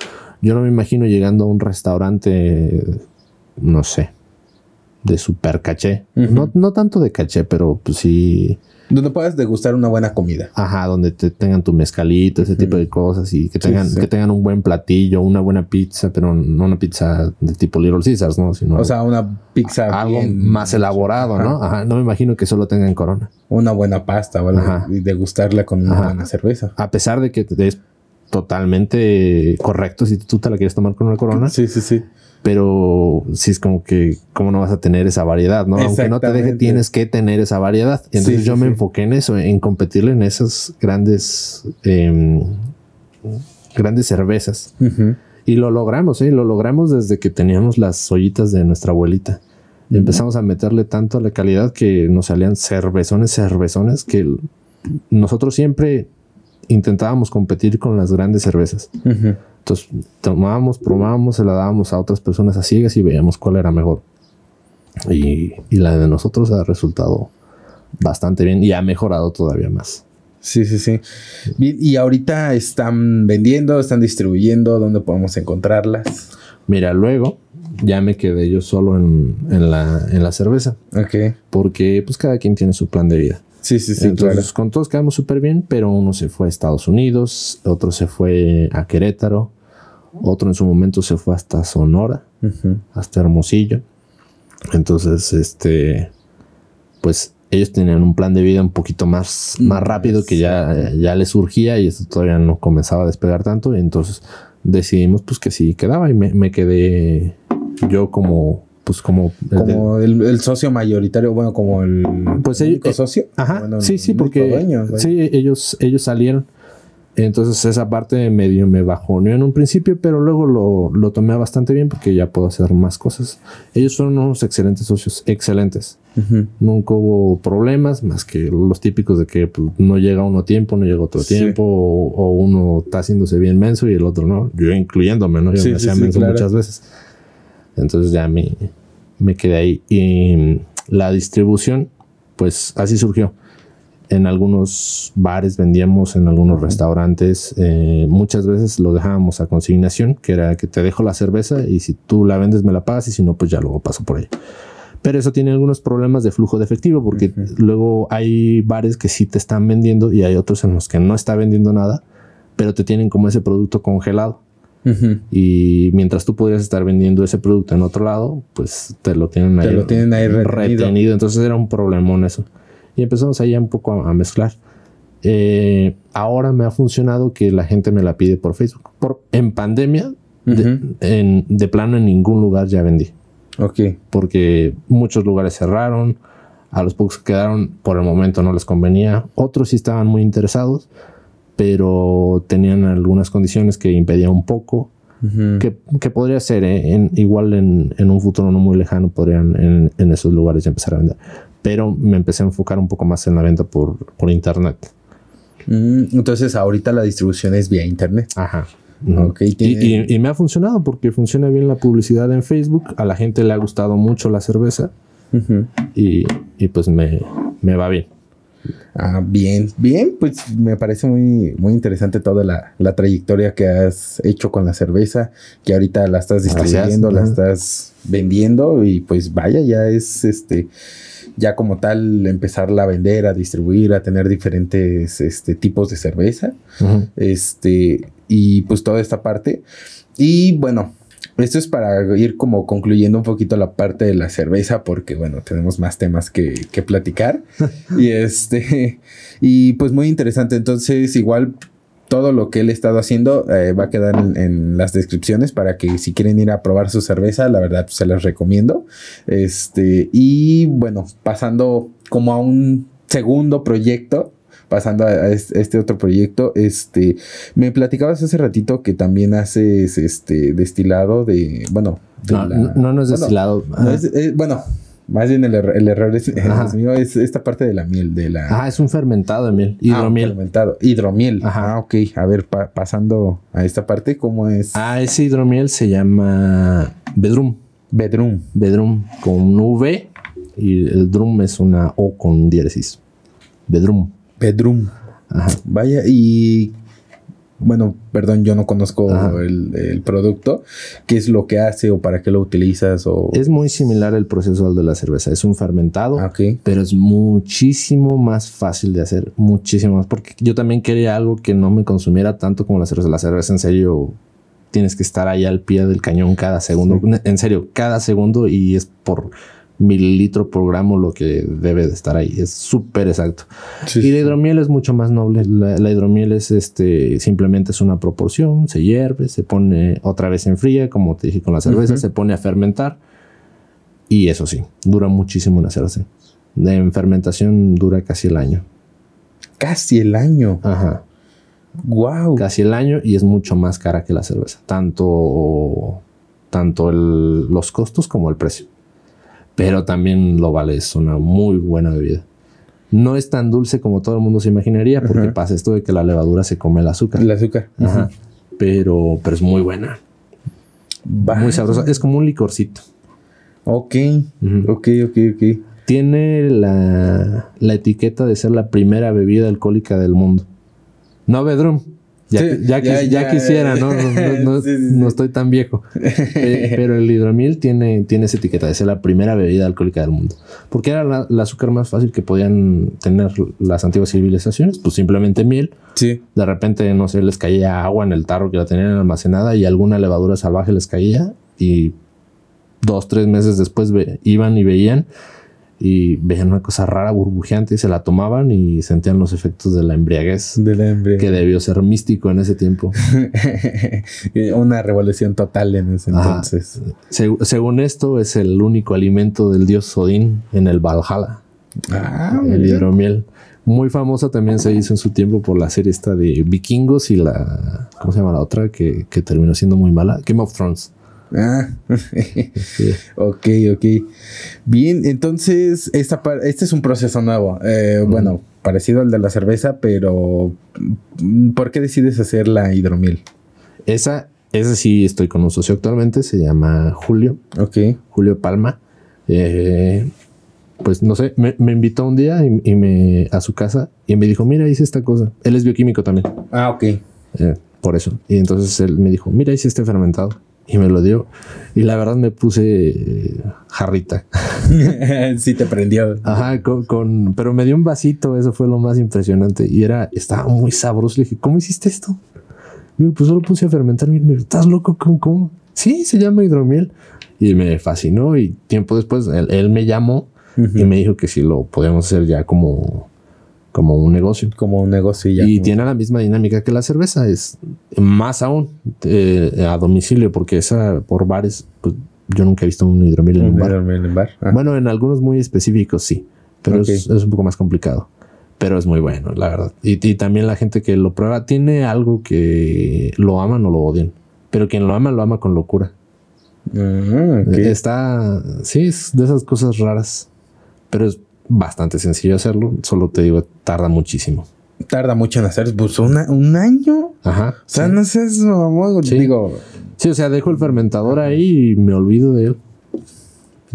yo no me imagino llegando a un restaurante, no sé, de super caché. no, no tanto de caché, pero pues sí donde puedas degustar una buena comida. Ajá, donde te tengan tu mezcalito, ese tipo de cosas y que tengan, que tengan un buen platillo, una buena pizza, pero no una pizza de tipo Little Caesars, ¿no? Sino o sea, una pizza algo más elaborado, ¿no? Ajá, no me imagino que solo tengan corona. Una buena pasta, ¿vale? Y degustarla con una buena cerveza. A pesar de que es totalmente correcto si tú te la quieres tomar con una corona. Sí, sí, sí pero si es como que, ¿cómo no vas a tener esa variedad? ¿no? Aunque no te deje, tienes que tener esa variedad. Entonces yo me enfoqué en eso, en competirle en esas grandes, em, grandes cervezas. Y lo logramos, ¿eh? Lo logramos desde que teníamos las ollitas de nuestra abuelita. Empezamos a meterle tanto a la calidad que nos salían cervezones, cervezones, que nosotros siempre intentábamos competir con las grandes cervezas. Entonces tomábamos, probábamos, se la dábamos a otras personas a ciegas y veíamos cuál era mejor. Y, la de nosotros ha resultado bastante bien y ha mejorado todavía más. Sí, sí, sí. Bien, y ahorita están vendiendo, están distribuyendo, ¿dónde podemos encontrarlas? Mira, luego ya me quedé yo solo en, la, en la cerveza. Ok. Porque pues cada quien tiene su plan de vida. Sí, sí, sí. Entonces con todos quedamos súper bien, pero uno se fue a Estados Unidos, otro se fue a Querétaro, otro en su momento se fue hasta Sonora, hasta Hermosillo. Entonces, este, pues ellos tenían un plan de vida un poquito más, más rápido que ya, ya les surgía y esto todavía no comenzaba a despegar tanto. Y entonces decidimos pues que sí quedaba y me, me quedé yo como pues como como el, socio mayoritario bueno como el pues el único socio ajá sí sí porque sí ellos ellos salieron entonces esa parte medio me bajoneó en un principio, pero luego lo, lo, tomé bastante bien porque ya puedo hacer más cosas. Ellos son unos excelentes socios, excelentes. Nunca hubo problemas más que los típicos de que pues, no llega uno tiempo, no llega otro tiempo, o, uno está haciéndose bien menso y el otro no. Yo incluyéndome, ¿no? Yo me hacía menso muchas veces. Entonces ya me, me quedé ahí. Y la distribución, pues así surgió en algunos bares vendíamos, en algunos restaurantes. Eh, muchas veces lo dejábamos a consignación, que era que te dejo la cerveza y si tú la vendes me la pagas y si no, pues ya luego paso por ahí. Pero eso tiene algunos problemas de flujo de efectivo porque luego hay bares que sí te están vendiendo y hay otros en los que no está vendiendo nada, pero te tienen como ese producto congelado. Y mientras tú podrías estar vendiendo ese producto en otro lado, pues te lo tienen ahí, lo tienen ahí retenido. retenido. Entonces era un problemón eso y empezamos ahí un poco a, mezclar. Eh, ahora me ha funcionado que la gente me la pide por Facebook. Por, en pandemia, de, en, de, plano en ningún lugar ya vendí. Ok. Porque muchos lugares cerraron, a los pocos que quedaron por el momento no les convenía, otros sí estaban muy interesados, pero tenían algunas condiciones que impedían un poco. que, que, podría ser, ¿eh? en, igual en, en, un futuro no muy lejano, podrían en, en esos lugares ya empezar a vender pero me empecé a enfocar un poco más en la venta por, por internet. Mm, entonces ahorita la distribución es vía internet. Ajá. y, me ha funcionado porque funciona bien la publicidad en Facebook. A la gente le ha gustado mucho la cerveza y, pues me, me, va bien. Ah, bien, bien, pues me parece muy, muy interesante toda la, la, trayectoria que has hecho con la cerveza, que ahorita la estás distribuyendo, la estás vendiendo y pues vaya, ya es este ya como tal empezarla a vender, a distribuir, a tener diferentes este, tipos de cerveza. Este, y pues toda esta parte. Y bueno, esto es para ir como concluyendo un poquito la parte de la cerveza, porque bueno, tenemos más temas que, que platicar. y este, y pues muy interesante. Entonces, igual todo lo que él ha estado haciendo eh, va a quedar en, las descripciones para que si quieren ir a probar su cerveza, la verdad se las recomiendo. Este, y bueno, pasando como a un segundo proyecto, pasando a este otro proyecto, este, me platicabas hace ratito que también haces este destilado de, bueno, no, no, es destilado. Eh, bueno, Más bien el, error- el error es, es mío, es esta parte de la miel, de la... Ah, es un fermentado de miel, Ah, hidromiel. fermentado. Hidromiel. Ajá. Ah, ok. A ver, pa- pasando a esta parte, ¿cómo es? Ah, ese hidromiel se llama Bedrum. Bedroom. Bedrum con un V y el drum es una O con diéresis. Bedrum. Bedroom. Ajá. Vaya, y bueno, perdón, yo no conozco el, el producto. ¿Qué es lo que hace o para qué lo utilizas? O... Es muy similar el proceso al de la cerveza. Es un fermentado, Ah, pero es muchísimo más fácil de hacer. Muchísimo más. Porque yo también quería algo que no me consumiera tanto como la cerveza. La cerveza, en serio, tienes que estar ahí al pie del cañón cada segundo. En serio, cada segundo y es por mililitro por gramo lo que debe de estar ahí. Es súper exacto. Sí, Y la sí. hidromiel es mucho más noble. La, la hidromiel es este, simplemente es una proporción, se hierve, se pone otra vez en fría, como te dije con la cerveza, se pone a fermentar. Y eso sí, dura muchísimo cerveza. De en fermentación dura casi el año. Casi el año. Ajá. Wow. Casi el año y es mucho más cara que la cerveza. Tanto, tanto el- los costos como el precio. Pero también lo vale, es una muy buena bebida. No es tan dulce como todo el mundo se imaginaría, porque Ajá. pasa esto de que la levadura se come el azúcar. El azúcar. Ajá. Pero, pero es muy buena. Muy sabrosa. Es como un licorcito. Ok. Ok, ok, ok. Tiene la, la etiqueta de ser la primera bebida alcohólica del mundo. No Bedroom. Ya, Sí, ya, ya, quis- ya ya. quisiera, ¿no? No, no- no- Sí, sí, sí. no estoy tan viejo. Pe- Pero el hidromiel tiene, tiene esa etiqueta de ser la primera bebida alcohólica del mundo. Porque era la- el azúcar más fácil que podían tener las antiguas civilizaciones. Pues simplemente miel. Sí. De repente, no sé, les caía agua en el tarro que la tenían almacenada y alguna levadura salvaje les caía. Y dos, tres meses después ve- iban y veían y veían una cosa rara, burbujeante y se la tomaban y sentían los efectos de la embriaguez De la hambre. que debió ser místico en ese tiempo. Una revolución total en ese Ajá. entonces. Seg- según esto, es el único alimento del dios Odín en el Valhalla, Ah, el mira. hidromiel. Muy famosa también se hizo en su tiempo por la serie esta de vikingos y la... ¿Cómo se llama la otra? Que, que terminó siendo muy mala. Game of Thrones. Ah. Ok, ok. Bien, entonces esta este es un proceso nuevo. Eh, Bueno, parecido al de la cerveza, pero mm, ¿por qué decides hacer la hidromiel? Esa, esa sí estoy con un socio actualmente, se llama Julio, Ok. Julio Palma. Eh, pues no sé, me, me invitó un día y, y me, a su casa y me dijo, mira, hice esta cosa. Él es bioquímico también, Ah, ok. eh, por eso. Y entonces él me dijo, mira, hice este fermentado. Y me lo dio. Y la verdad me puse eh, jarrita. sí te prendió. Ajá, con, con- pero me dio un vasito, eso fue lo más impresionante. Y era, estaba muy sabroso. Le dije, ¿cómo hiciste esto? Me dijo, pues solo puse a fermentar. miel". Le digo, ¿Estás loco? ¿Cómo? cómo? Sí, se llama hidromiel. Y me fascinó. Y tiempo después, él, él me llamó y me dijo que si lo podíamos hacer ya como, como un negocio. Como un negocio y ya. y como- tiene la misma dinámica que la cerveza. Es más aún eh, a domicilio, porque esa por bares, pues yo nunca he visto un hidromiel en un un bar. hidromiel en bar. Ah, Bueno, en algunos muy específicos sí, pero es, un poco más complicado. Pero es muy bueno, la verdad. Y, y también la gente que lo prueba tiene algo que lo aman o lo odian. Pero quien lo ama, lo ama con locura. ah, ok. Está, sí, es de esas cosas raras. Pero es bastante sencillo hacerlo. Solo te digo, tarda muchísimo. Tarda mucho en hacer. Pues una- un año. Ajá. O sea, sí. no seas mamón. Sí. Digo, Sí, o sea, dejo el fermentador ahí y me olvido de él.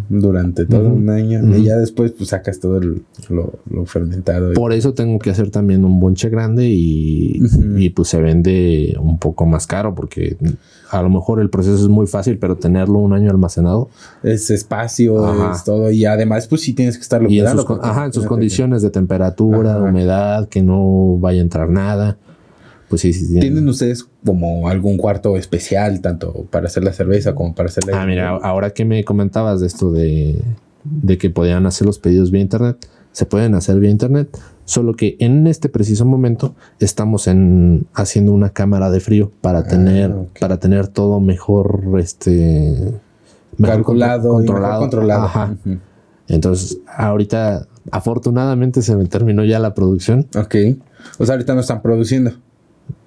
Durante todo un año. Y ya después, pues sacas todo el- lo, lo fermentado. Por eso tengo que hacer también un bonche grande y, y, pues se vende un poco más caro porque a lo mejor el proceso es muy fácil, pero tenerlo un año almacenado Es espacio, Ajá. es todo. Y además, pues sí tienes que estarlo y en cuidando, sus, con- porque ajá, en sus condiciones de temperatura, Ajá. humedad, que no vaya a entrar nada. Pues sí, sí, que- tienen- ¿Tienen ustedes como algún cuarto especial, tanto para hacer la cerveza como para hacer la. Ah, mira, ahora que me comentabas de esto de, de que podían hacer los pedidos vía internet, se pueden hacer vía internet, solo que en este preciso momento estamos en haciendo una cámara de frío para Ah, tener para tener todo mejor este mejor calculado, contro- y mejor controlado. Ajá. Entonces, ahorita afortunadamente se me terminó ya la producción. Ok. O sea, ahorita no están produciendo.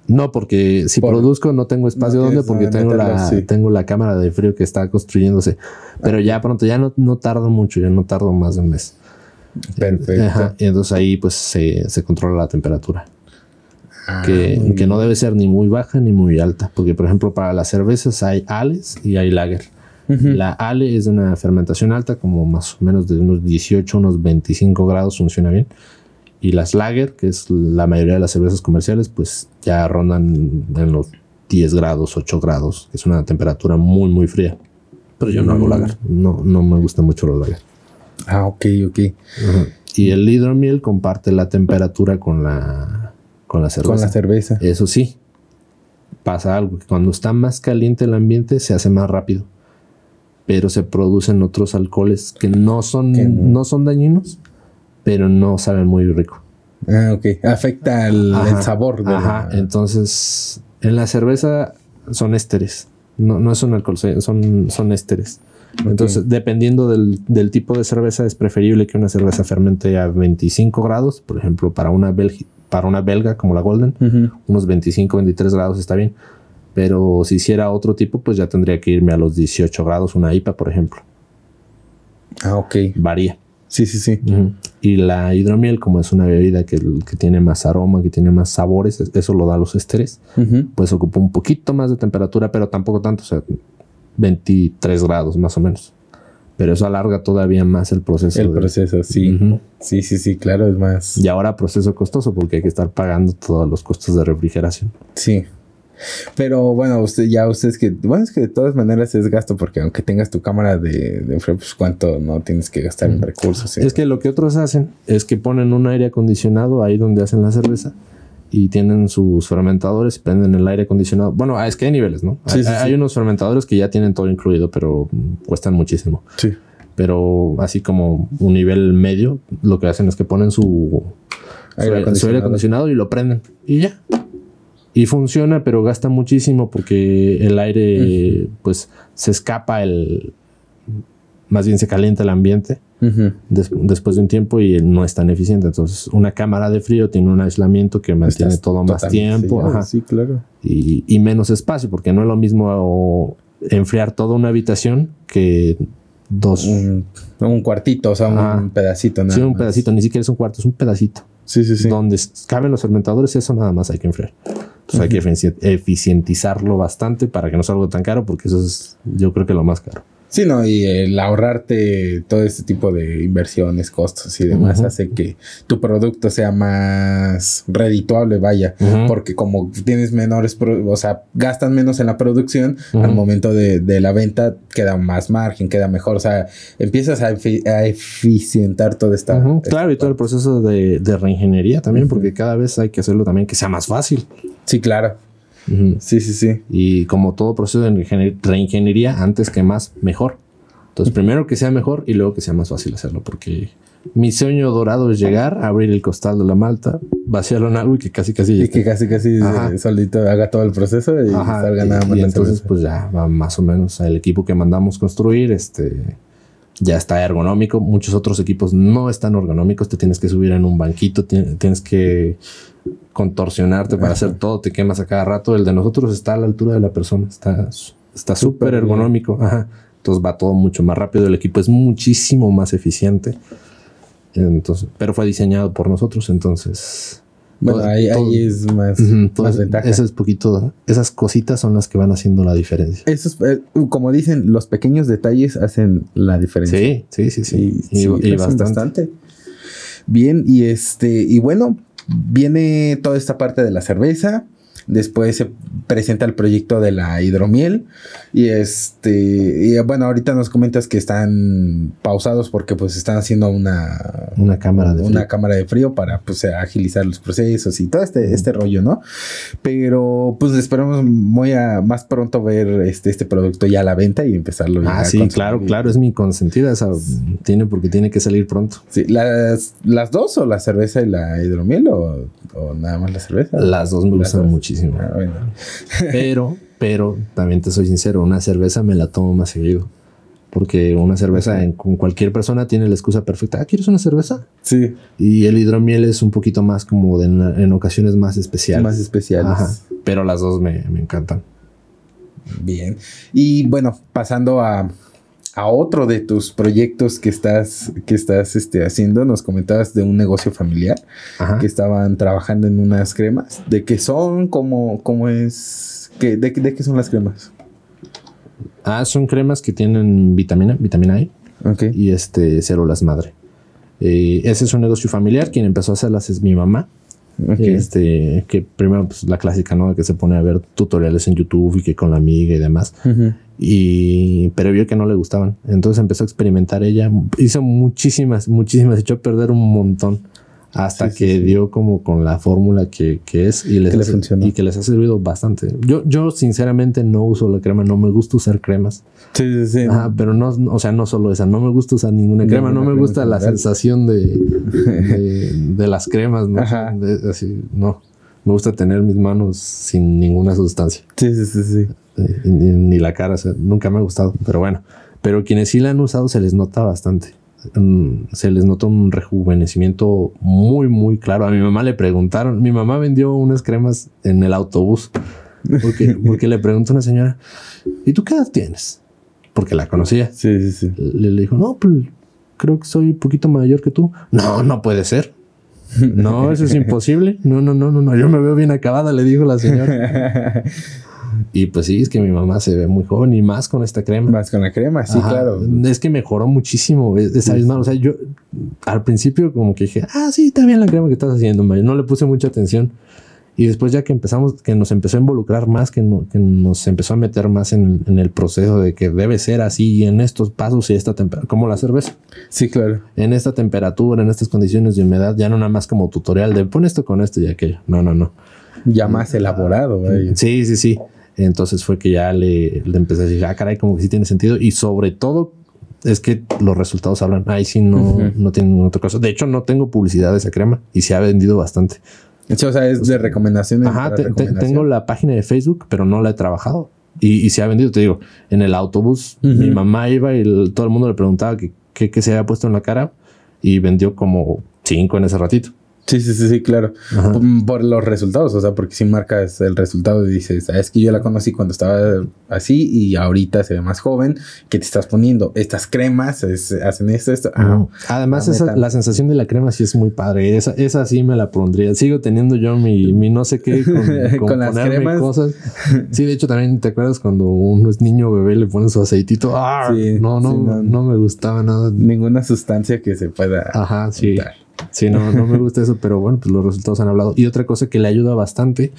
No, porque si Por- produzco no tengo espacio No donde porque tengo la, meterlo, sí. tengo la cámara de frío que está construyéndose. Pero ya pronto, ya no, no tardo mucho, ya no tardo más de un mes. Perfecto. Ajá, y entonces ahí pues se, se controla la temperatura. Ah, que, que no debe ser ni muy baja ni muy alta. Porque, por ejemplo, para las cervezas hay ales y hay lager. La ale es de una fermentación alta, como más o menos de unos 18, unos 25 grados, funciona bien. Y las lager, que es la mayoría de las cervezas comerciales, pues ya rondan en los 10 grados, 8 grados, que es una temperatura muy, muy fría. Pero yo no hago Mm. lager, no, no me gusta mucho los lager. Ah, ok, ok. Y el hidromiel comparte la temperatura con la, con la cerveza. Con la cerveza. Eso sí, pasa algo, que cuando está más caliente el ambiente se hace más rápido, pero se producen otros alcoholes que no son, Que no. no son dañinos, pero no saben muy rico. Ah, ok. Afecta el, sabor de Ajá, la- entonces en la cerveza son ésteres, no, no es un alcohol, son, son ésteres. Entonces, dependiendo del, del tipo de cerveza, es preferible que una cerveza fermente a 25 grados, por ejemplo, para una, belgi- para una belga como la Golden, unos 25, 23 grados está bien. Pero si hiciera otro tipo, pues ya tendría que irme a los 18 grados, una IPA, por ejemplo. Ah, ok. Varía. Sí, sí, sí. Y la hidromiel, como es una bebida que, que tiene más aroma, que tiene más sabores, es- eso lo da los ésteres, Ujú. pues ocupa un poquito más de temperatura, pero tampoco tanto, o sea, 23 grados más o menos. Pero eso alarga todavía más el proceso. El de- proceso, sí. Sí, sí, sí, claro, es más. Y ahora proceso costoso porque hay que estar pagando todos los costos de refrigeración. Sí. Pero bueno, usted ya ustedes que, bueno, es que de todas maneras es gasto porque aunque tengas tu cámara de, de pues cuánto no tienes que gastar en recursos. sí. Es que lo que otros hacen es que ponen un aire acondicionado ahí donde hacen la cerveza y tienen sus fermentadores, prenden el aire acondicionado. Bueno, es que hay niveles, ¿no? Sí, hay, sí, hay unos fermentadores que ya tienen todo incluido, pero cuestan muchísimo. Sí. Pero así como un nivel medio, lo que hacen es que ponen su, su Aire aire, su aire acondicionado y lo prenden y ya. Y funciona, pero gasta muchísimo porque el aire, pues, se escapa el. Más bien se calienta el ambiente des- después de un tiempo y no es tan eficiente. Entonces, una cámara de frío tiene un aislamiento que mantiene Estás todo más tiempo ajá, Sí, claro. y, y menos espacio, porque no es lo mismo enfriar toda una habitación que dos. Un, un cuartito, o sea, un pedacito. Nada sí, un más. pedacito, ni siquiera es un cuarto, es un pedacito. Sí, sí, sí. Donde caben los fermentadores, eso nada más hay que enfriar. Entonces hay que efici- eficientizarlo bastante para que no salga tan caro, porque eso es, yo creo que lo más caro. Sí, no, y el ahorrarte todo este tipo de inversiones, costos y demás hace que tu producto sea más redituable, vaya, porque como tienes menores, o sea, gastan menos en la producción, al momento de, de la venta queda más margen, queda mejor, o sea, empiezas a, efi- a eficientar toda esta... Claro, y todo el proceso de, de reingeniería también, porque cada vez hay que hacerlo también que sea más fácil. Sí, claro. Sí, sí, sí. Y como todo proceso de reingen- reingeniería, antes que más, mejor. Entonces, primero que sea mejor y luego que sea más fácil hacerlo, porque mi sueño dorado es llegar, abrir el costal de la malta, vaciarlo en algo y que casi casi Y que casi, casi Ajá. eh, solito haga todo el proceso y Ajá, salga nada más y entonces pues ya va más o menos el equipo que mandamos construir, este ya está ergonómico. Muchos otros equipos no están ergonómicos. Te tienes que subir en un banquito, ti- tienes que contorsionarte para hacer todo, te quemas a cada rato. El de nosotros está a la altura de la persona, está está súper ergonómico. Ajá. Entonces va todo mucho más rápido. El equipo es muchísimo más eficiente. Entonces, pero fue diseñado por nosotros, entonces. Bueno, todo- ahí, todo- ahí es más, Ujú, más todo- ventaja. Eso es poquito. Esas cositas son las que van haciendo la diferencia. Esos, eh, como dicen, los pequeños detalles hacen la diferencia. Sí, sí, sí, sí. Y, Y, sí, y hacen bastante. Bien, y este, y bueno, viene toda esta parte de la cerveza. Después se presenta el proyecto de la hidromiel. Y este, y bueno, ahorita nos comentas que están pausados porque pues están haciendo una, Una cámara de una frío. cámara de frío para pues agilizar los procesos y todo este, este rollo, ¿no? Pero pues esperamos muy a más pronto ver este, este producto ya a la venta y empezarlo Ah, sí, consumir. claro, claro, es mi consentida. Esa tiene porque tiene que salir pronto. Sí, ¿las, ¿Las dos o la cerveza y la hidromiel o, o nada más la cerveza? Las dos me Las gustan dos. muchísimo. Ah, bueno. Pero, pero, también te soy sincero, una cerveza me la tomo más seguido. Porque una cerveza en, con cualquier persona tiene la excusa perfecta. Ah, ¿quieres una cerveza? Sí. Y el hidromiel es un poquito más como de en, en ocasiones más especiales. Más especiales. Ajá. Pero las dos me, me encantan. Bien. Y bueno, pasando a, a otro de tus proyectos que estás, que estás este, haciendo, nos comentabas de un negocio familiar Ajá. que estaban trabajando en unas cremas. ¿De qué son? ¿Cómo, cómo es? ¿Qué, de, ¿De qué son las cremas? Ah, son cremas que tienen vitamina, vitamina E y este células madre. Eh, ese es un negocio familiar. Quien empezó a hacerlas es mi mamá. ok. Este, que primero, pues la clásica, ¿no? Que se pone a ver tutoriales en YouTube y que con la amiga y demás. Y, pero vio que no le gustaban. Entonces empezó a experimentar ella. Hizo muchísimas, muchísimas. Echó a perder un montón. Hasta Sí, que sí. dio como con la fórmula que, que es y les, Que le y que les ha servido bastante. Yo, yo sinceramente no uso la crema, no me gusta usar cremas. Sí, sí, sí. Ajá, pero no, o sea, no solo esa, no me gusta usar ninguna crema, no me crema gusta la general. sensación de, de, de las cremas, ¿no? Ajá. De- así, no. Me gusta tener mis manos sin ninguna sustancia. Sí, sí, sí, sí. Eh, Ni, ni la cara, o sea, nunca me ha gustado, pero bueno. Pero quienes sí la han usado se les nota bastante. Mm, Se les nota un rejuvenecimiento muy, muy claro. A mi mamá le preguntaron, mi mamá vendió unas cremas en el autobús porque, porque le preguntó a una señora, ¿y tú qué edad tienes? Porque la conocía. Sí, sí, sí. Le, le dijo, no, pues creo que soy un poquito mayor que tú. No, no puede ser. No, eso es imposible. No, no, no, no, no. Yo me veo bien acabada, le dijo la señora. Y pues sí, es que mi mamá se ve muy joven y más con esta crema. Más con la crema, sí, Ajá. claro. Es que mejoró muchísimo es- esa misma. O sea, yo al principio como que dije, ah, sí, está bien la crema que estás haciendo, Mario. No le puse mucha atención. Y después ya que empezamos, que nos empezó a involucrar más, que, no- que nos empezó a meter más en, en el proceso de que debe ser así en estos pasos y esta temperatura, como la cerveza, Sí, claro. en esta temperatura, en estas condiciones de humedad, ya no nada más como tutorial de pon esto con esto y aquello. No, no, no. Ya más elaborado, vaya. Sí, sí, sí. Entonces fue que ya le, le empecé a decir, ah, caray, como que sí tiene sentido. Y sobre todo es que los resultados hablan. Ahí sí no, no tienen ninguna otra cosa. De hecho, no tengo publicidad de esa crema y se ha vendido bastante. O sea, es de recomendaciones. Ajá, para te- te- recomendación. tengo la página de Facebook, pero no la he trabajado. Y, y se ha vendido, te digo, en el autobús, mi mamá iba y el- todo el mundo le preguntaba qué qué se había puesto en la cara y vendió como cinco en ese ratito. Sí, sí, sí, sí, claro. Ajá. Por, los resultados, o sea, porque si marcas el resultado y dices, "Ah, es que yo la conocí cuando estaba así y ahorita se ve más joven, ¿qué te estás poniendo? Estas cremas es- hacen esto, esto. Ah, Ujú. Además, la esa- neta. la sensación de la crema sí es muy padre. Esa, esa sí me la pondría. Sigo teniendo yo mi, mi no sé qué con, con Con las cremas. cosas. Sí, de hecho, también te acuerdas cuando uno es niño bebé le ponen su aceitito. ¡Ah! Sí, no, no, sí, no. no me gustaba nada. ninguna sustancia que se pueda. Ajá, sí. Sí, no, no me gusta eso, pero bueno, pues los resultados han hablado. Y otra cosa que le ayuda bastante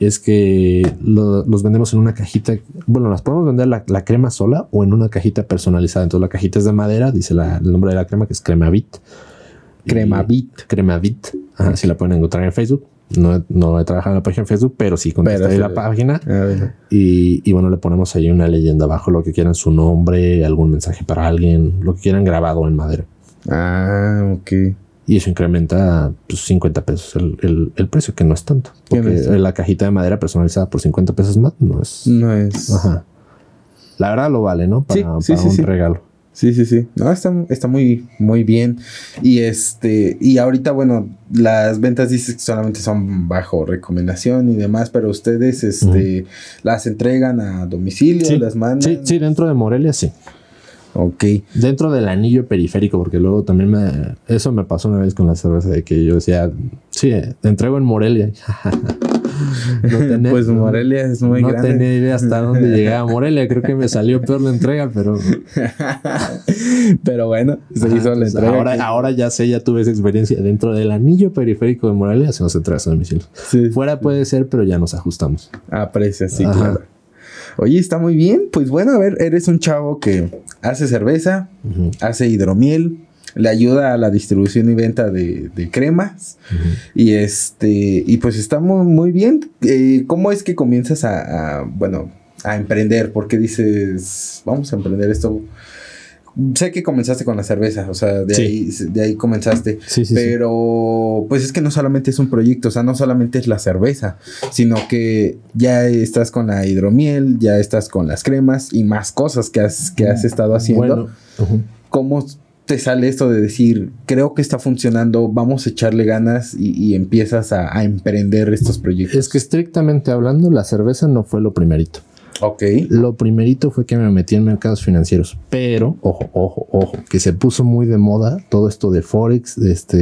es que lo- los vendemos en una cajita. Bueno, las podemos vender la, la crema sola o en una cajita personalizada. Entonces la cajita es de madera, dice la- el nombre de la crema que es Cremavit. Cremavit. Cremavit. Ajá, sí la pueden encontrar en Facebook. No, he- no he trabajado en la página de Facebook, pero sí contesté la página. A ver. Y, y bueno, le ponemos ahí una leyenda abajo, lo que quieran, su nombre, algún mensaje para alguien, lo que quieran grabado en madera. Ah, ok. Y eso incrementa pues, 50 pesos el, el- el precio, que no es tanto. Que Porque es la cajita de madera personalizada por 50 pesos más no es. No es. Ajá. La verdad lo vale, ¿no? Para, Sí, sí, para sí, un sí. regalo. Sí, sí, sí. No, está, está muy, muy bien. Y este, y ahorita, bueno, las ventas dices que solamente son bajo recomendación y demás, pero ustedes, este, las entregan a domicilio, Sí. las mandan. Sí, sí, dentro de Morelia sí. Ok. Dentro del anillo periférico, porque luego también me. Eso me pasó una vez con la cerveza de que yo decía, sí, te entrego en Morelia. No Pues Morelia es muy no grande. tenía idea hasta dónde llegaba Morelia. Creo que me salió peor la entrega, pero. pero bueno, se Ajá, hizo la entrega. ahora, ya sé, ya tuve esa experiencia. Dentro del anillo periférico de Morelia hacemos entregas a domicilio. Sí, Fuera puede ser, pero ya nos ajustamos. Aprecia, sí, Ajá. claro. Oye, está muy bien. Pues bueno, a ver, eres un chavo que hace cerveza, hace hidromiel, le ayuda a la distribución y venta de, de cremas. Y este, y pues está muy, muy bien. Eh, ¿Cómo es que comienzas a, a, bueno, a emprender? Porque dices, vamos a emprender esto. Sé que comenzaste con la cerveza, o sea, de, Sí. ahí, de ahí comenzaste. Sí, sí, pero, pues es que no solamente es un proyecto, o sea, no solamente es la cerveza, sino que ya estás con la hidromiel, ya estás con las cremas y más cosas que has, que has estado haciendo. Bueno. ¿Cómo te sale esto de decir, creo que está funcionando, vamos a echarle ganas y, y empiezas a, a emprender estos proyectos? es que estrictamente hablando, la cerveza no fue lo primerito. Ok. Lo primerito fue que me metí en mercados financieros, pero ojo, ojo, ojo, que se puso muy de moda todo esto de forex, de este,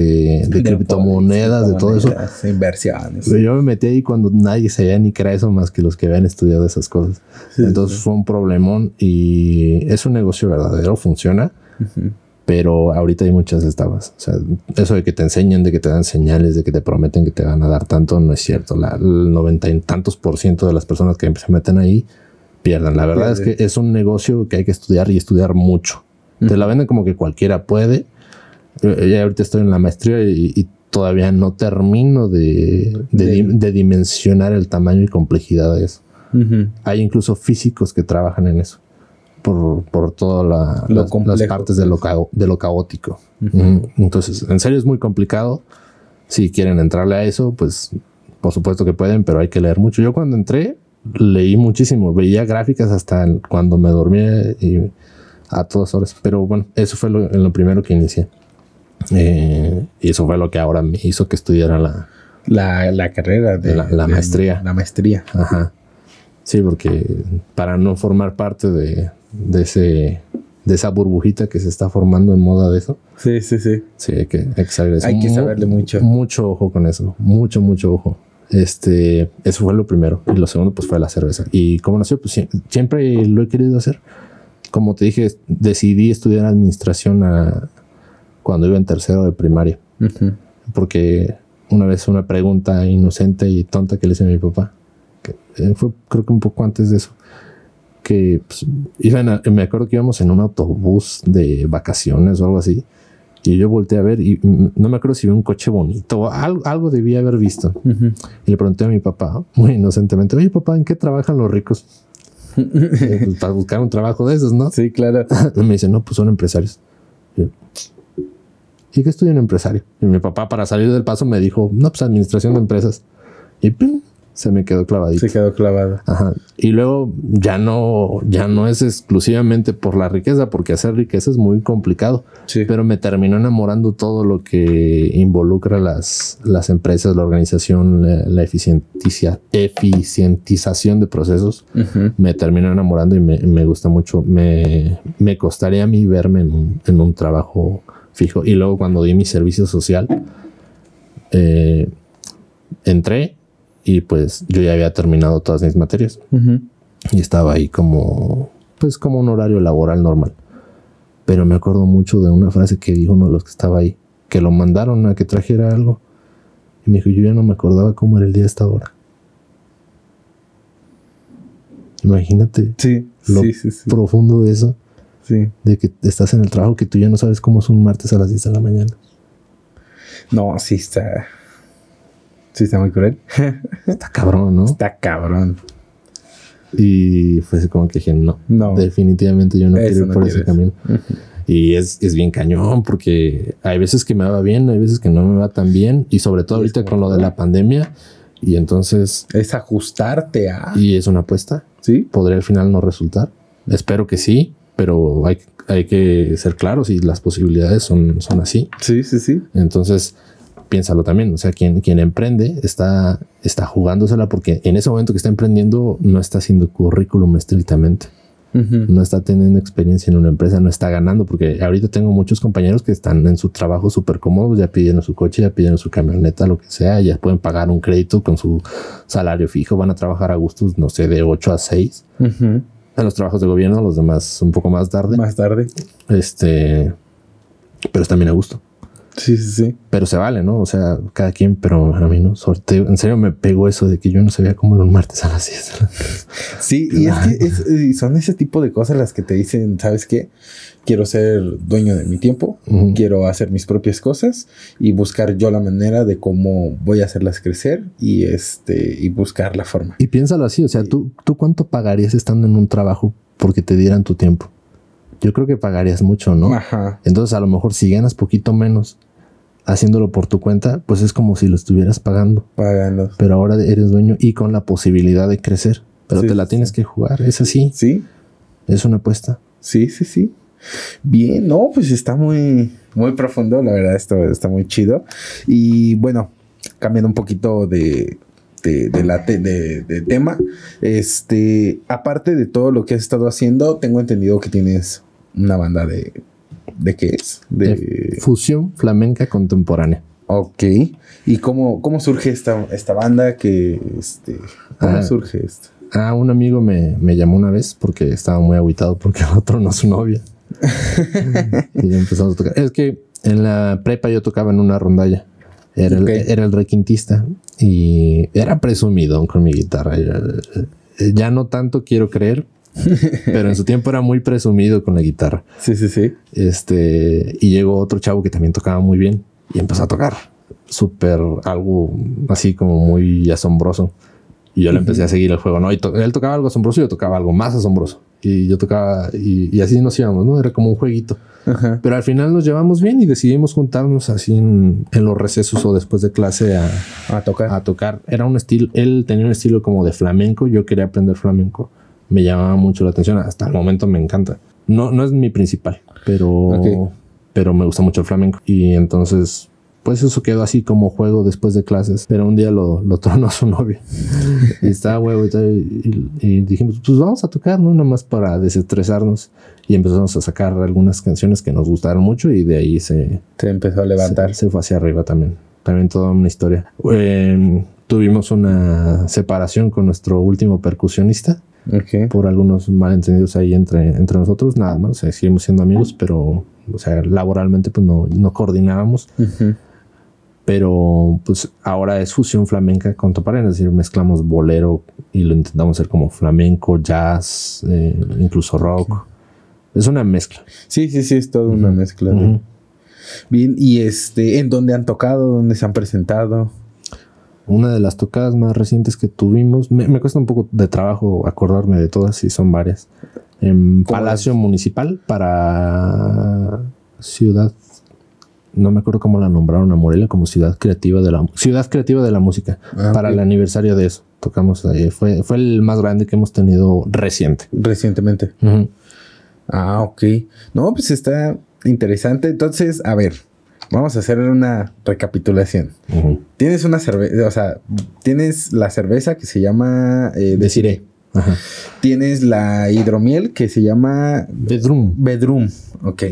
de, criptomonedas, de todo eso. Inversiones. Pero Yo me metí ahí cuando nadie sabía ni era eso más que los que habían estudiado esas cosas. Sí, Entonces sí. fue un problemón y es un negocio verdadero, funciona, Ujú. pero ahorita hay muchas estafas. O sea, eso de que te enseñan, de que te dan señales, de que te prometen que te van a dar tanto, no es cierto. La, el noventa y tantos por ciento de las personas que se meten ahí pierden. La verdad es que es un negocio que hay que estudiar y estudiar mucho. Te la venden como que cualquiera puede. Eh, Ya ahorita estoy en la maestría y, y todavía no termino de, de, De- di- de dimensionar el tamaño y complejidad de eso. Hay incluso físicos que trabajan en eso. Por, por todas la- las, partes de lo, cao- de lo caótico. Entonces, en serio es muy complicado. Si quieren entrarle a eso, pues por supuesto que pueden, pero hay que leer mucho. Yo cuando entré, leí muchísimo. Veía gráficas hasta cuando me dormía y a todas horas. Pero bueno, eso fue lo, primero que inicié. Eh, y eso fue lo que ahora me hizo que estudiara la, La, la carrera de La- la de- maestría. La maestría. Ajá. Sí, porque para no formar parte de, de ese de esa burbujita que se está formando en moda de eso, Sí, sí, sí. sí hay que, hay que saber eso. Hay que saberle mucho. Mucho ojo con eso. Mucho, mucho ojo. Este, eso fue lo primero. Y lo segundo, pues fue la cerveza. Y como nació, pues sie- siempre lo he querido hacer. Como te dije, decidí estudiar administración a- cuando iba en tercero de primaria Ujú. porque una vez una pregunta inocente y tonta que le hice a mi papá, que eh, fue creo que un poco antes de eso, que pues, iban a- me acuerdo que íbamos en un autobús de vacaciones o algo así, y yo volteé a ver y no me acuerdo si vi un coche bonito o algo, algo debía haber visto. Ujú. Y le pregunté a mi papá, muy inocentemente, oye papá, ¿en qué trabajan los ricos? Eh, pues, para buscar un trabajo de esos, ¿no? Sí, claro. Y me dice, no, pues son empresarios. Y yo, ¿Y qué empresario? Y mi papá, para salir del paso, me dijo, no, pues administración de empresas. Y ¡pum! Se me quedó clavadito. Se quedó clavado. Ajá. Y luego ya no, ya no es exclusivamente por la riqueza, porque hacer riqueza es muy complicado. Sí. Pero me terminó enamorando todo lo que involucra las, las empresas, la organización, la, la eficienticia- eficientización de procesos me terminó enamorando y me, me gusta mucho. Me, me costaría a mí verme en un, en un trabajo fijo. Y luego cuando di mi servicio social, eh, entré y pues yo ya había terminado todas mis materias y estaba ahí como, pues como un horario laboral normal. Pero me acuerdo mucho de una frase que dijo uno de los que estaba ahí, que lo mandaron a que trajera algo. Y me dijo, yo ya no me acordaba cómo era el día de esta hora. Imagínate Sí, Lo sí, sí, sí. profundo de eso, sí. de que estás en el trabajo que tú ya no sabes cómo es un martes a las 10 de la mañana. No, sí está. Sí está muy cruel. Está cabrón, ¿no? Está cabrón. Y fue así como que dije, no, No. definitivamente yo no Eso quiero ir no por ese camino. Y es, es bien cañón porque hay veces que me va bien, hay veces que no me va tan bien y sobre todo ahorita con lo de la pandemia y entonces, Es ajustarte a. y es una apuesta, Sí. podría al final no resultar. Espero que sí, pero hay, hay que ser claros y las posibilidades son, son así. Sí, sí, sí. Entonces, piénsalo también. O sea, quien, quien emprende está, está jugándosela porque en ese momento que está emprendiendo no está haciendo currículum estrictamente. No está teniendo experiencia en una empresa, no está ganando. Porque ahorita tengo muchos compañeros que están en su trabajo súper cómodos, ya pidieron su coche, ya pidieron su camioneta, lo que sea, ya pueden pagar un crédito con su salario fijo, van a trabajar a gustos, no sé, de 8 a 6. Ujú. En los trabajos de gobierno, los demás un poco más tarde. Más tarde. Este, pero bien a gusto. Sí, sí, sí. Pero se vale, ¿no? O sea, cada quien, pero a mí no. Sorteo. En serio me pegó eso de que yo no sabía cómo era un martes a las 10. Sí, y es que es- son ese tipo de cosas las que te dicen, ¿sabes qué? Quiero ser dueño de mi tiempo, quiero hacer mis propias cosas y buscar yo la manera de cómo voy a hacerlas crecer y este y buscar la forma. Y piénsalo así, o sea, ¿tú, ¿tú cuánto pagarías estando en un trabajo porque te dieran tu tiempo? yo creo que pagarías mucho, ¿no? Ajá. Entonces, a lo mejor si ganas poquito menos haciéndolo por tu cuenta, pues es como si lo estuvieras pagando. Pagando. Pero ahora eres dueño y con la posibilidad de crecer. Pero Sí, te la sí, tienes que jugar, es así, Sí, es una apuesta. sí, sí, sí. Bien, no, pues está muy, muy profundo, la verdad, esto está muy chido. Y bueno, cambiando un poquito de, de, de la te- de, de tema, este, aparte de todo lo que has estado haciendo, tengo entendido que tienes una banda de, ¿de qué es? De, Fusión flamenca contemporánea. ok. ¿Y cómo, cómo surge esta, esta banda? Que, este, ¿Cómo Ah. surge esto? Ah, un amigo me, me llamó una vez porque estaba muy aguitado porque el otro no su novia. y empezamos a tocar. Es que en la prepa yo tocaba en una rondalla. Era, el, era el requintista y era presumido con mi guitarra. Ya no tanto quiero creer, pero en su tiempo era muy presumido con la guitarra. Sí, sí, sí. Este, y llegó otro chavo que también tocaba muy bien y empezó a tocar. Súper algo así como muy asombroso. Y yo le empecé a seguir el juego, ¿no? Y to- él tocaba algo asombroso y yo tocaba algo más asombroso. Y yo tocaba, y, y así nos íbamos, ¿no? Era como un jueguito. Pero al final nos llevamos bien y decidimos juntarnos así en, en los recesos o después de clase a, A tocar. a tocar. Era un estilo, él tenía un estilo como de flamenco, yo quería aprender flamenco. Me llamaba mucho la atención, hasta el momento me encanta. No, no es mi principal, pero, Ok. pero me gusta mucho el flamenco. Y entonces, pues eso quedó así como juego después de clases. Pero un día lo, lo tronó su novia. y estaba huevo y, y, y dijimos, pues vamos a tocar, ¿no? Nada más para desestresarnos. Y empezamos a sacar algunas canciones que nos gustaron mucho y de ahí se, Se empezó a levantar. se, se fue hacia arriba también. También toda una historia. Eh, tuvimos una separación con nuestro último percusionista Por algunos malentendidos ahí entre, entre nosotros, nada más. O sea, seguimos siendo amigos, pero o sea, laboralmente pues no, no coordinábamos. Pero pues ahora es fusión flamenca contemporánea, es decir, mezclamos bolero y lo intentamos hacer como flamenco, jazz, eh, incluso rock. Es una mezcla. Sí, sí, sí, es toda una mezcla. de- Ujú. Bien, y este, ¿en dónde han tocado? ¿Dónde se han presentado? Una de las tocadas más recientes que tuvimos, me, me cuesta un poco de trabajo acordarme de todas, y son varias. En ¿Cómo Palacio Municipal para Ciudad, no me acuerdo cómo la nombraron a Morelia, como Ciudad Creativa de la Ciudad Creativa de la Música, Ah, para el aniversario de eso. Tocamos ahí, fue, fue el más grande que hemos tenido reciente. Recientemente. Ah, ok. No, pues está interesante. Entonces, a ver, vamos a hacer una recapitulación. Tienes una cerveza, o sea, tienes la cerveza que se llama eh, Deciré. Ajá. Tienes la hidromiel que se llama Bedroom. Bedroom. Ok.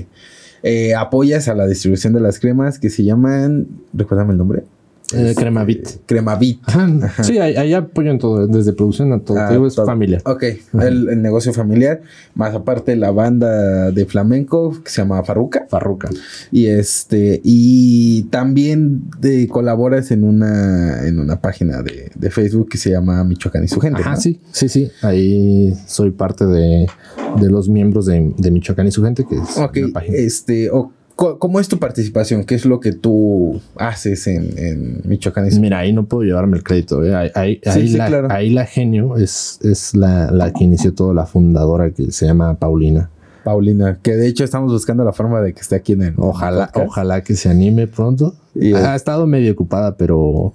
Eh, apoyas a la distribución de las cremas que se llaman. Recuérdame el nombre. Eh, Cremavit. Cremavit. Ajá. Sí, ahí, ahí apoyo en todo, desde producción a todo. Ah, Te digo, es todo. familia. Ok, el, el negocio familiar, más aparte la banda de flamenco que se llama Farruca. Farruca. Y este, y también de, colaboras en una, en una página de, de Facebook que se llama Michoacán y su gente. Ajá, ¿no? sí, sí, sí. Ahí soy parte de, de los miembros de, de Michoacán y su gente, que es Ok, una página. este, o, co- ¿cómo es tu participación? ¿Qué es lo que tú haces en, en Michoacán Mira, ahí no puedo llevarme el crédito. ¿eh? Ahí, ahí- Sí, ahí sí, la, claro. ahí la genio es, es la, la que inició todo, la fundadora que se llama Paulina. Paulina? Que de hecho estamos buscando la forma de que esté aquí en el Ojalá, podcast. ojalá que se anime pronto. Y, ha estado medio ocupada, pero,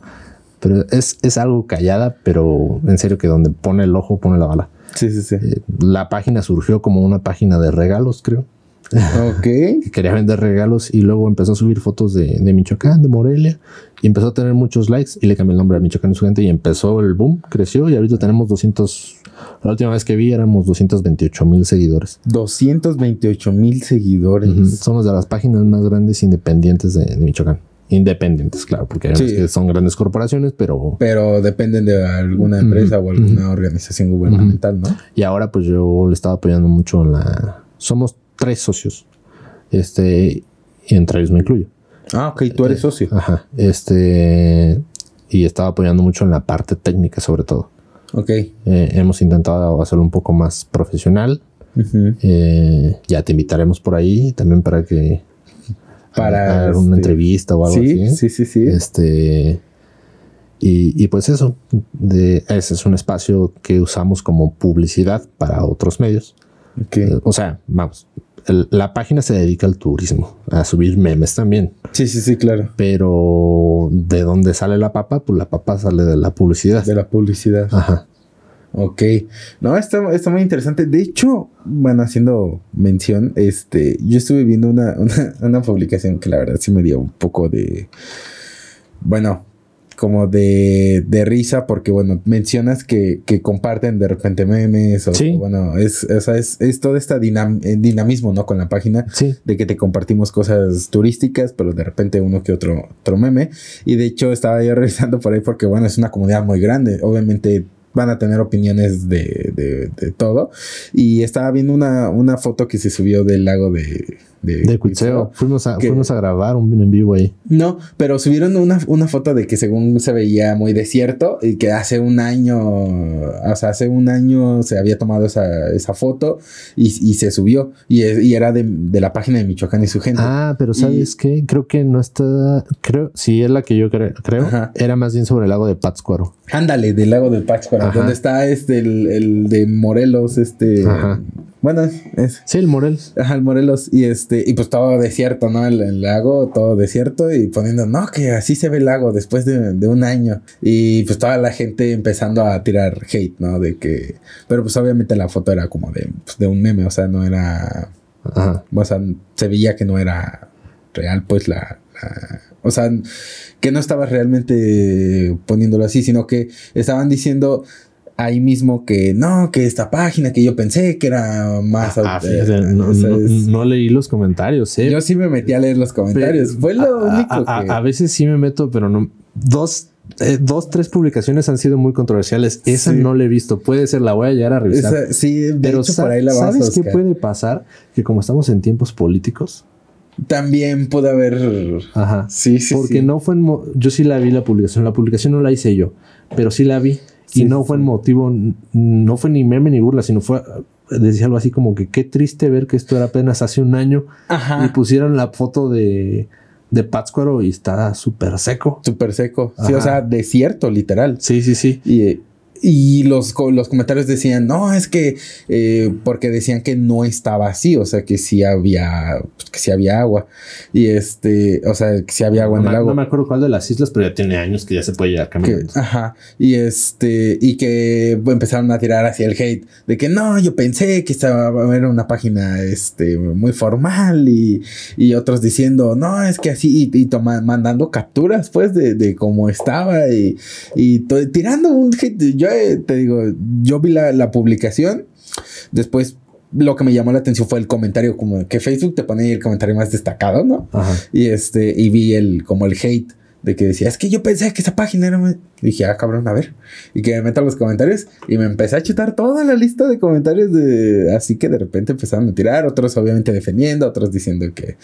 pero es, es algo callada, pero en serio que donde pone el ojo, pone la bala. Sí, sí, sí. Eh, la página surgió como una página de regalos, creo. Ok. que quería vender regalos y luego empezó a subir fotos de, de Michoacán, de Morelia y empezó a tener muchos likes y le cambié el nombre a Michoacán y su gente y empezó el boom, creció y ahorita tenemos 200, la última vez que vi éramos 228 mil seguidores. 228 mil seguidores. Ujú. Somos de las páginas más grandes independientes de, de Michoacán. Independientes, claro, porque Sí. que son grandes corporaciones, pero... Pero dependen de alguna empresa o alguna organización gubernamental, ¿no? Y ahora pues yo le estaba apoyando mucho en la... Somos tres socios, este, y entre ellos me incluyo. Ah, ok, tú eres socio. Ajá. Este. Y estaba apoyando mucho en la parte técnica, sobre todo. Ok. Eh, hemos intentado hacerlo un poco más profesional. Eh, ya te invitaremos por ahí también para que. Para, hacer una este, entrevista o algo Sí, así. sí, sí, sí. Este. Y, y pues eso. De, ese es un espacio que usamos como publicidad para otros medios. Ok. Eh, O sea, vamos, la página se dedica al turismo, a subir memes también. Sí, sí, sí, claro. Pero de dónde sale la papa, pues la papa sale de la publicidad. De la publicidad. Ajá. Ok. No, está, está muy interesante. De hecho, bueno, haciendo mención, este, yo estuve viendo una, una, una publicación que la verdad sí me dio un poco de. Bueno, como de, de risa porque, bueno, mencionas que, que, comparten de repente memes o, bueno, es, o sea, es, es todo este dinamismo, ¿no? Con la página sí. de que te compartimos cosas turísticas, pero de repente uno que otro, otro meme. Y de hecho estaba yo revisando por ahí porque, bueno, es una comunidad muy grande. Obviamente van a tener opiniones de, de, de todo. Y estaba viendo una, una foto que se subió del lago de, de, de Fuimos a, fuimos a grabar un en vivo ahí. No, pero subieron una, una, foto de que según se veía muy desierto y que hace un año, o sea, hace un año se había tomado esa, esa foto y, y, se subió y, y era de, de, la página de Michoacán y su gente. Ah, pero ¿sabes qué? Creo que no está, creo, si es la que yo creo, creo era más bien sobre el lago de Pátzcuaro. Ándale, del lago de Pátzcuaro, donde está este, el, el de Morelos, este... Ajá. Bueno, es, Sí, el Morelos. Ajá, el Morelos. Y este, y pues todo desierto, ¿no? El, lago, todo desierto. Y poniendo, no, que así se ve el lago después de, un año. Y pues toda la gente empezando a tirar hate, ¿no? De que. Pero pues obviamente la foto era como de, pues, de un meme, o sea, no era. Ajá. O sea, se veía que no era real, pues la, la o sea, que no estaba realmente poniéndolo así, sino que estaban diciendo ahí mismo que no, que esta página que yo pensé que era más. Ah, no, leí los comentarios, ¿eh? Yo sí me metí a leer los comentarios. Fue lo único que. A, veces sí me meto, pero no. Dos. Eh, dos, tres publicaciones han sido muy controversiales. Esa no la he visto. Puede ser, la voy a llegar a revisar. sí, de pero hecho, por ahí la vas ¿Sabes qué puede pasar? Que como estamos en tiempos políticos, también puede haber. Ajá. Sí, sí. Porque no fue en. Yo sí la vi la publicación. La publicación no la hice yo, pero sí la vi y no fue el motivo, no fue ni meme ni burla, sino fue, decía algo así como que qué triste ver que esto era apenas hace un año y pusieron la foto de, de Pátzcuaro y está súper seco. Súper seco. Sí, o sea, desierto, literal. Sí, sí, sí. Y y los, los comentarios decían, no, es que, eh, porque decían que no estaba así, o sea, que sí había, pues, que sí había agua. Y este, o sea, que sí había agua en el agua. No me acuerdo cuál de las islas, pero ya tiene años que ya se puede llegar caminando. ajá. Y este, y que empezaron a tirar hacia el hate, de que no, yo pensé que estaba, era una página, este, muy formal y, y otros diciendo, no, es que así, y, y mandando capturas, pues, de, de cómo estaba y, y tirando un hate. Yo te digo, yo vi la, publicación, después lo que me llamó la atención fue el comentario, como que Facebook te pone el comentario más destacado, ¿no? Y este, y vi el, como el hate de que decía, es que yo pensé que esa página era... Dije, ah, cabrón, a ver. Y que me metan los comentarios. Y me empecé a chutar toda la lista de comentarios de... Así que de repente empezaron a tirar, otros obviamente defendiendo, otros diciendo que...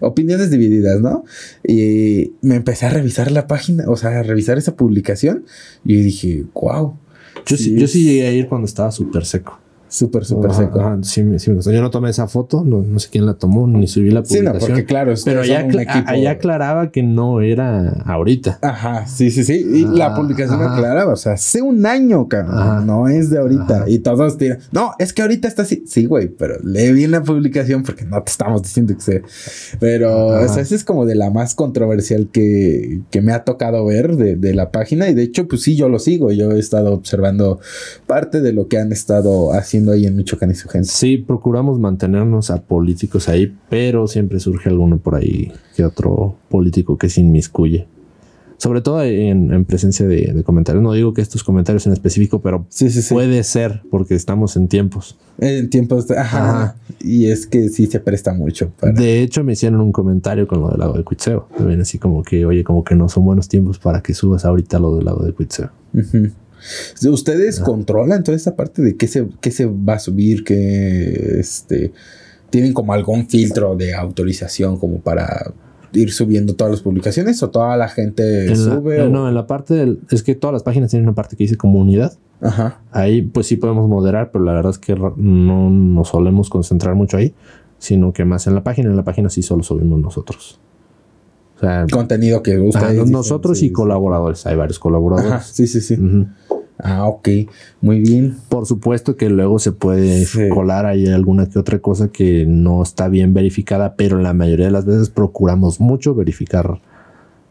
Opiniones divididas, ¿no? Y me empecé a revisar la página, o sea, a revisar esa publicación. Y dije, wow. Yo sí, yo sí llegué a ir cuando estaba súper seco. Súper, súper seco. sí, sí me Yo no tomé esa foto, no, no sé quién la tomó, ni subí la publicación. Sí, no, porque claro, pero ya, allá aclaraba que no era ahorita. Ajá, sí, sí, sí. Y la ah, publicación aclaraba, o sea, hace un año, cabrón. No es de ahorita. Y todos tiran, no, es que ahorita está así. Sí, güey, pero lee bien la publicación porque no te estamos diciendo que sea. Pero o esa es como de la más controversial que, que me ha tocado ver de, de la página. Y de hecho, pues sí, yo lo sigo. Yo he estado observando parte de lo que han estado haciendo ahí en Michoacán y su gente. Sí, procuramos mantenernos a políticos ahí, pero siempre surge alguno por ahí que otro político que se inmiscuye. Sobre todo en, presencia de, comentarios. No digo que estos comentarios en específico, pero puede ser porque estamos en tiempos. En tiempos, ajá, Y es que sí se presta mucho. De hecho, me hicieron un comentario con lo del lago de Cuitseo. También así como que, oye, como que no son buenos tiempos para que subas ahorita lo del lago de Cuitseo. Ustedes controlan toda esta parte de qué se, qué se va a subir, que este, tienen como algún filtro de autorización como para ir subiendo todas las publicaciones o toda la gente sube. No, en la parte del, es que todas las páginas tienen una parte que dice comunidad. Ajá. Ahí pues sí podemos moderar, pero la verdad es que no nos solemos concentrar mucho ahí, sino que más en la página. En la página sí solo subimos nosotros. O sea, contenido que ustedes. nosotros y colaboradores. Hay varios colaboradores. sí, sí, sí. Ah, ok, muy bien. Por supuesto que luego se puede Sí. colar ahí alguna que otra cosa que no está bien verificada, pero la mayoría de las veces procuramos mucho verificar,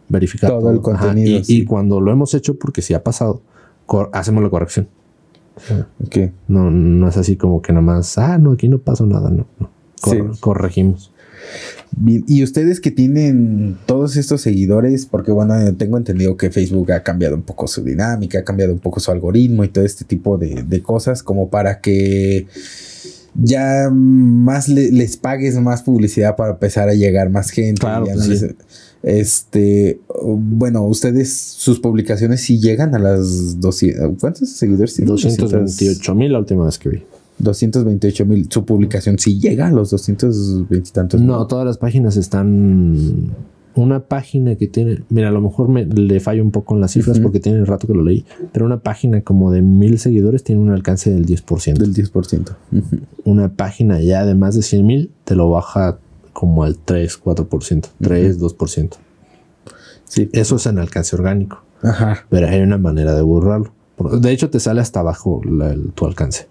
verificar Todo el Ajá, contenido, Y, sí. y cuando lo hemos hecho, porque sí ha pasado, hacemos la corrección. Ok. No, no es así como que nada más, ah, no, aquí no pasó nada, no. no. Cor-. Corregimos. Bien, y ustedes que tienen todos estos seguidores, porque bueno, tengo entendido que Facebook ha cambiado un poco su dinámica, ha cambiado un poco su algoritmo y todo este tipo de, de cosas, como para que ya más le- les pagues más publicidad para empezar a llegar más gente. Claro, ya pues no sí. les- este, bueno, ustedes, sus publicaciones sí llegan a las 200, ¿cuántos seguidores tienen? 228 mil la última vez que vi. 228 mil. Su publicación sí llega a los 220 y tantos. No, todas las páginas están. Una página que tiene. Mira, a lo mejor me, le fallo un poco en las cifras porque tiene rato que lo leí. Pero una página como de mil seguidores tiene un alcance del 10%. Del 10%. Ujú. Una página ya de más de 100 mil te lo baja como al 3, 4%. 3, 2%. Sí. Eso es en alcance orgánico. Ajá. Pero hay una manera de burlarlo. Por- De hecho, te sale hasta abajo la- el- tu alcance.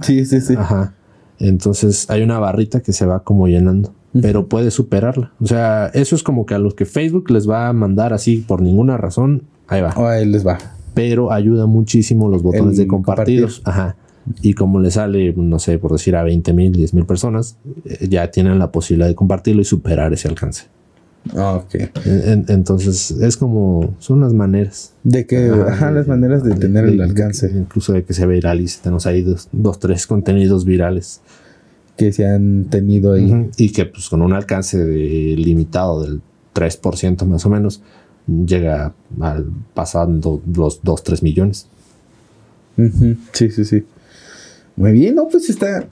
Sí, sí, sí. Ajá. Entonces hay una barrita que se va como llenando, pero puede superarla. O sea, eso es como que a los que Facebook les va a mandar así por ninguna razón, ahí va. Oh, ahí les va. Pero ayuda muchísimo los botones El de compartidos. Ajá. Y como le sale, no sé, por decir a 20 mil, 10 mil personas, eh, ya tienen la posibilidad de compartirlo y superar ese alcance. Ah, ok. En- en- entonces es como, son las maneras. De que, ajá, las maneras de tener el alcance Incluso de que se viralice. Tenemos ahí dos, dos, tres contenidos virales. que se han tenido ahí. Y que pues con un alcance de- limitado del 3% más o menos, llega al pasando los 2, 3 millones. Ujú, Sí, sí, sí. Muy bien, no, pues está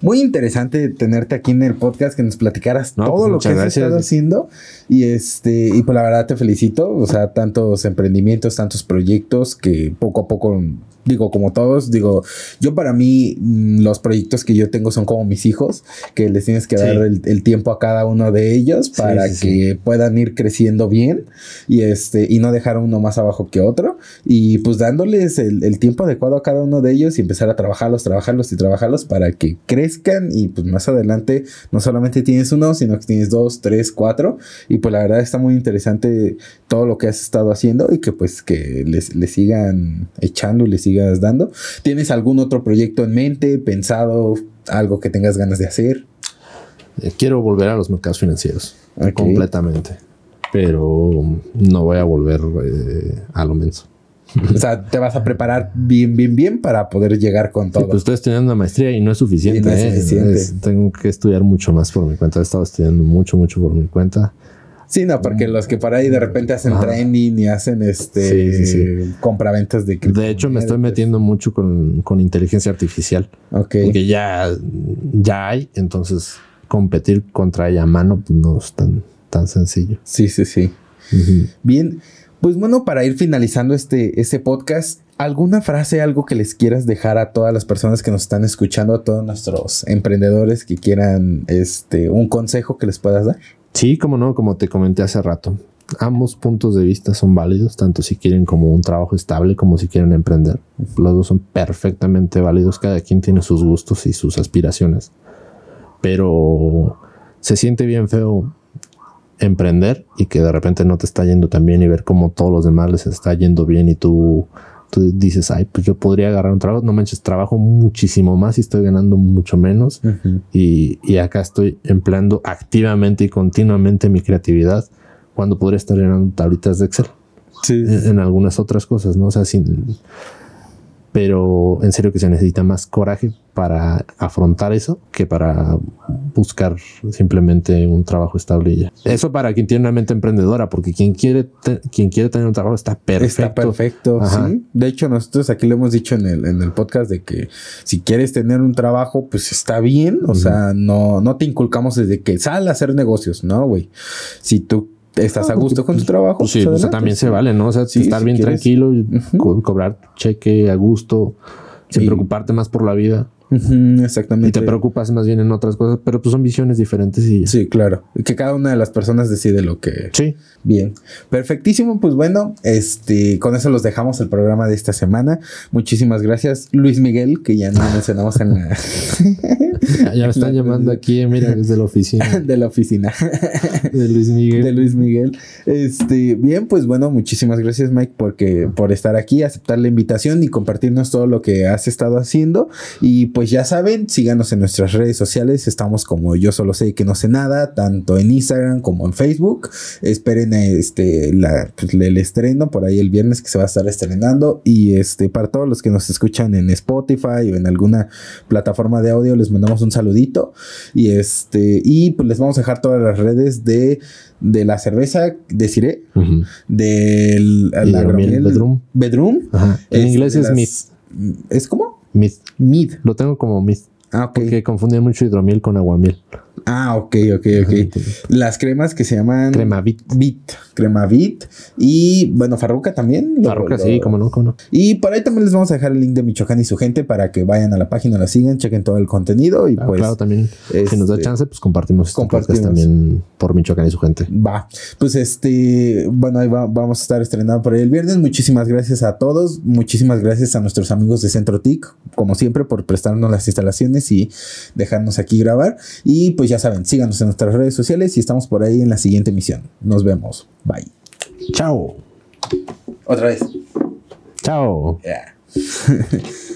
muy interesante tenerte aquí en el podcast, que nos platicaras No, todo pues, lo que has gracias. estado haciendo. Y este, y pues la verdad te felicito. O sea, tantos emprendimientos, tantos proyectos que poco a poco, digo, como todos, digo, yo para mí, mm, los proyectos que yo tengo son como mis hijos, que les tienes que Sí. dar el, el tiempo a cada uno de ellos para sí, sí. que puedan ir creciendo bien y este, y no dejar uno más abajo que otro. Y pues dándoles el, el tiempo adecuado a cada uno de ellos y empezar a trabajarlos, trabajarlos y trabajarlos para que crezcan y pues más adelante no solamente tienes uno, sino que tienes dos, tres, cuatro. Y pues la verdad está muy interesante todo lo que has estado haciendo y que pues que les, les sigan echando y les sigas dando. ¿Tienes algún otro proyecto en mente, pensado, algo que tengas ganas de hacer? Eh, Quiero volver a los mercados financieros Ok. completamente, pero no voy a volver eh, a lo menso. O sea, te vas a preparar bien, bien, bien para poder llegar con Sí, todo. pues estoy estudiando una maestría y no es suficiente. Sí, no es ¿eh? suficiente. Es- tengo que estudiar mucho más por mi cuenta. He estado estudiando mucho, mucho por mi cuenta. Sí, no, porque los que por ahí de repente hacen training y hacen este Sí, sí, compraventas de De hecho, me estoy metiendo mucho con, con inteligencia artificial. Ok. Porque ya, ya hay, entonces competir contra ella a mano pues, no es tan, tan sencillo. Sí, sí, sí. Bien. Pues bueno, para ir finalizando este, este podcast, ¿alguna frase, algo que les quieras dejar a todas las personas que nos están escuchando, a todos nuestros emprendedores que quieran este un consejo que les puedas dar? Sí, como no, como te comenté hace rato. Ambos puntos de vista son válidos, tanto si quieren como un trabajo estable como si quieren emprender. Los dos son perfectamente válidos, cada quien tiene sus gustos y sus aspiraciones. Pero se siente bien feo emprender y que de repente no te está yendo tan bien y ver cómo todos los demás les está yendo bien y tú, tú dices, ay, pues yo podría agarrar un trabajo. No manches, trabajo muchísimo más y estoy ganando mucho menos. Y, y acá estoy empleando activamente y continuamente mi creatividad cuando podría estar llenando tablitas de Excel Sí. en, en algunas otras cosas, ¿no? O sea, sin... Pero en serio que se necesita más coraje para afrontar eso que para buscar simplemente un trabajo estable y ya. Eso para quien tiene una mente emprendedora, porque quien quiere, te- quien quiere tener un trabajo está perfecto. Está perfecto, Ajá. sí. De hecho, nosotros aquí lo hemos dicho en el, en el podcast de que si quieres tener un trabajo, pues está bien. O sea, no, no te inculcamos desde que sal a hacer negocios, ¿no, güey? Si tú estás a gusto con tu trabajo, Pues sí, pues o sea, también se vale, ¿no? O sea, Sí, estar si bien quieres. tranquilo, co- cobrar cheque a gusto, sin preocuparte más por la vida. Exactamente. Y te preocupas más bien en otras cosas, pero pues son visiones diferentes y Sí, claro. Que cada una de las personas decide lo que. Sí. Bien. Perfectísimo. Pues bueno, este, con eso los dejamos el programa de esta semana. Muchísimas gracias, Luis Miguel, que ya no mencionamos en la. Ya, me están llamando aquí, mira, desde la oficina de la oficina. de Luis Miguel. de Luis Miguel. Este, bien, pues bueno, muchísimas gracias, Mike, porque, por estar aquí, aceptar la invitación y compartirnos todo lo que has estado haciendo. Y pues ya saben, síganos en nuestras redes sociales. Estamos como yo solo sé que no sé nada, tanto en Instagram como en Facebook. Esperen este la, pues, el estreno por ahí el viernes que se va a estar estrenando. Y este, para todos los que nos escuchan en Spotify o en alguna plataforma de audio, les mandamos un saludito. Y este, y pues les vamos a dejar todas las redes de, de la cerveza, deciré, Ujú. del la Hidromiel agromiel- Bedroom. Bedroom. Ajá. En inglés de es las- Myth. ¿Es como? Myth. Mid. Lo tengo como Myth. Ah, ok. Porque confundían mucho hidromiel con aguamiel. Ah, ok, ok, ok. Las cremas que se llaman Cremavit. Bit, crema Bit y bueno, Farruca también. lo- Farruca, lo- sí, cómo no, cómo no. Y por ahí también les vamos a dejar el link de Michoacán y su gente para que vayan a la página, la sigan, chequen todo el contenido y Ah, pues claro, también. Si nos da este, chance, pues compartimos este compartimos. también por Michoacán y su gente. Va, pues este, bueno, ahí va- vamos a estar estrenando por ahí el viernes. Muchísimas gracias a todos, muchísimas gracias a nuestros amigos de Centro TIC, como siempre, por prestarnos las instalaciones y dejarnos aquí grabar. Y pues ya saben, síganos en nuestras redes sociales y estamos por ahí en la siguiente emisión. Nos vemos. Bye. Chao. Otra vez. Chao. Yeah.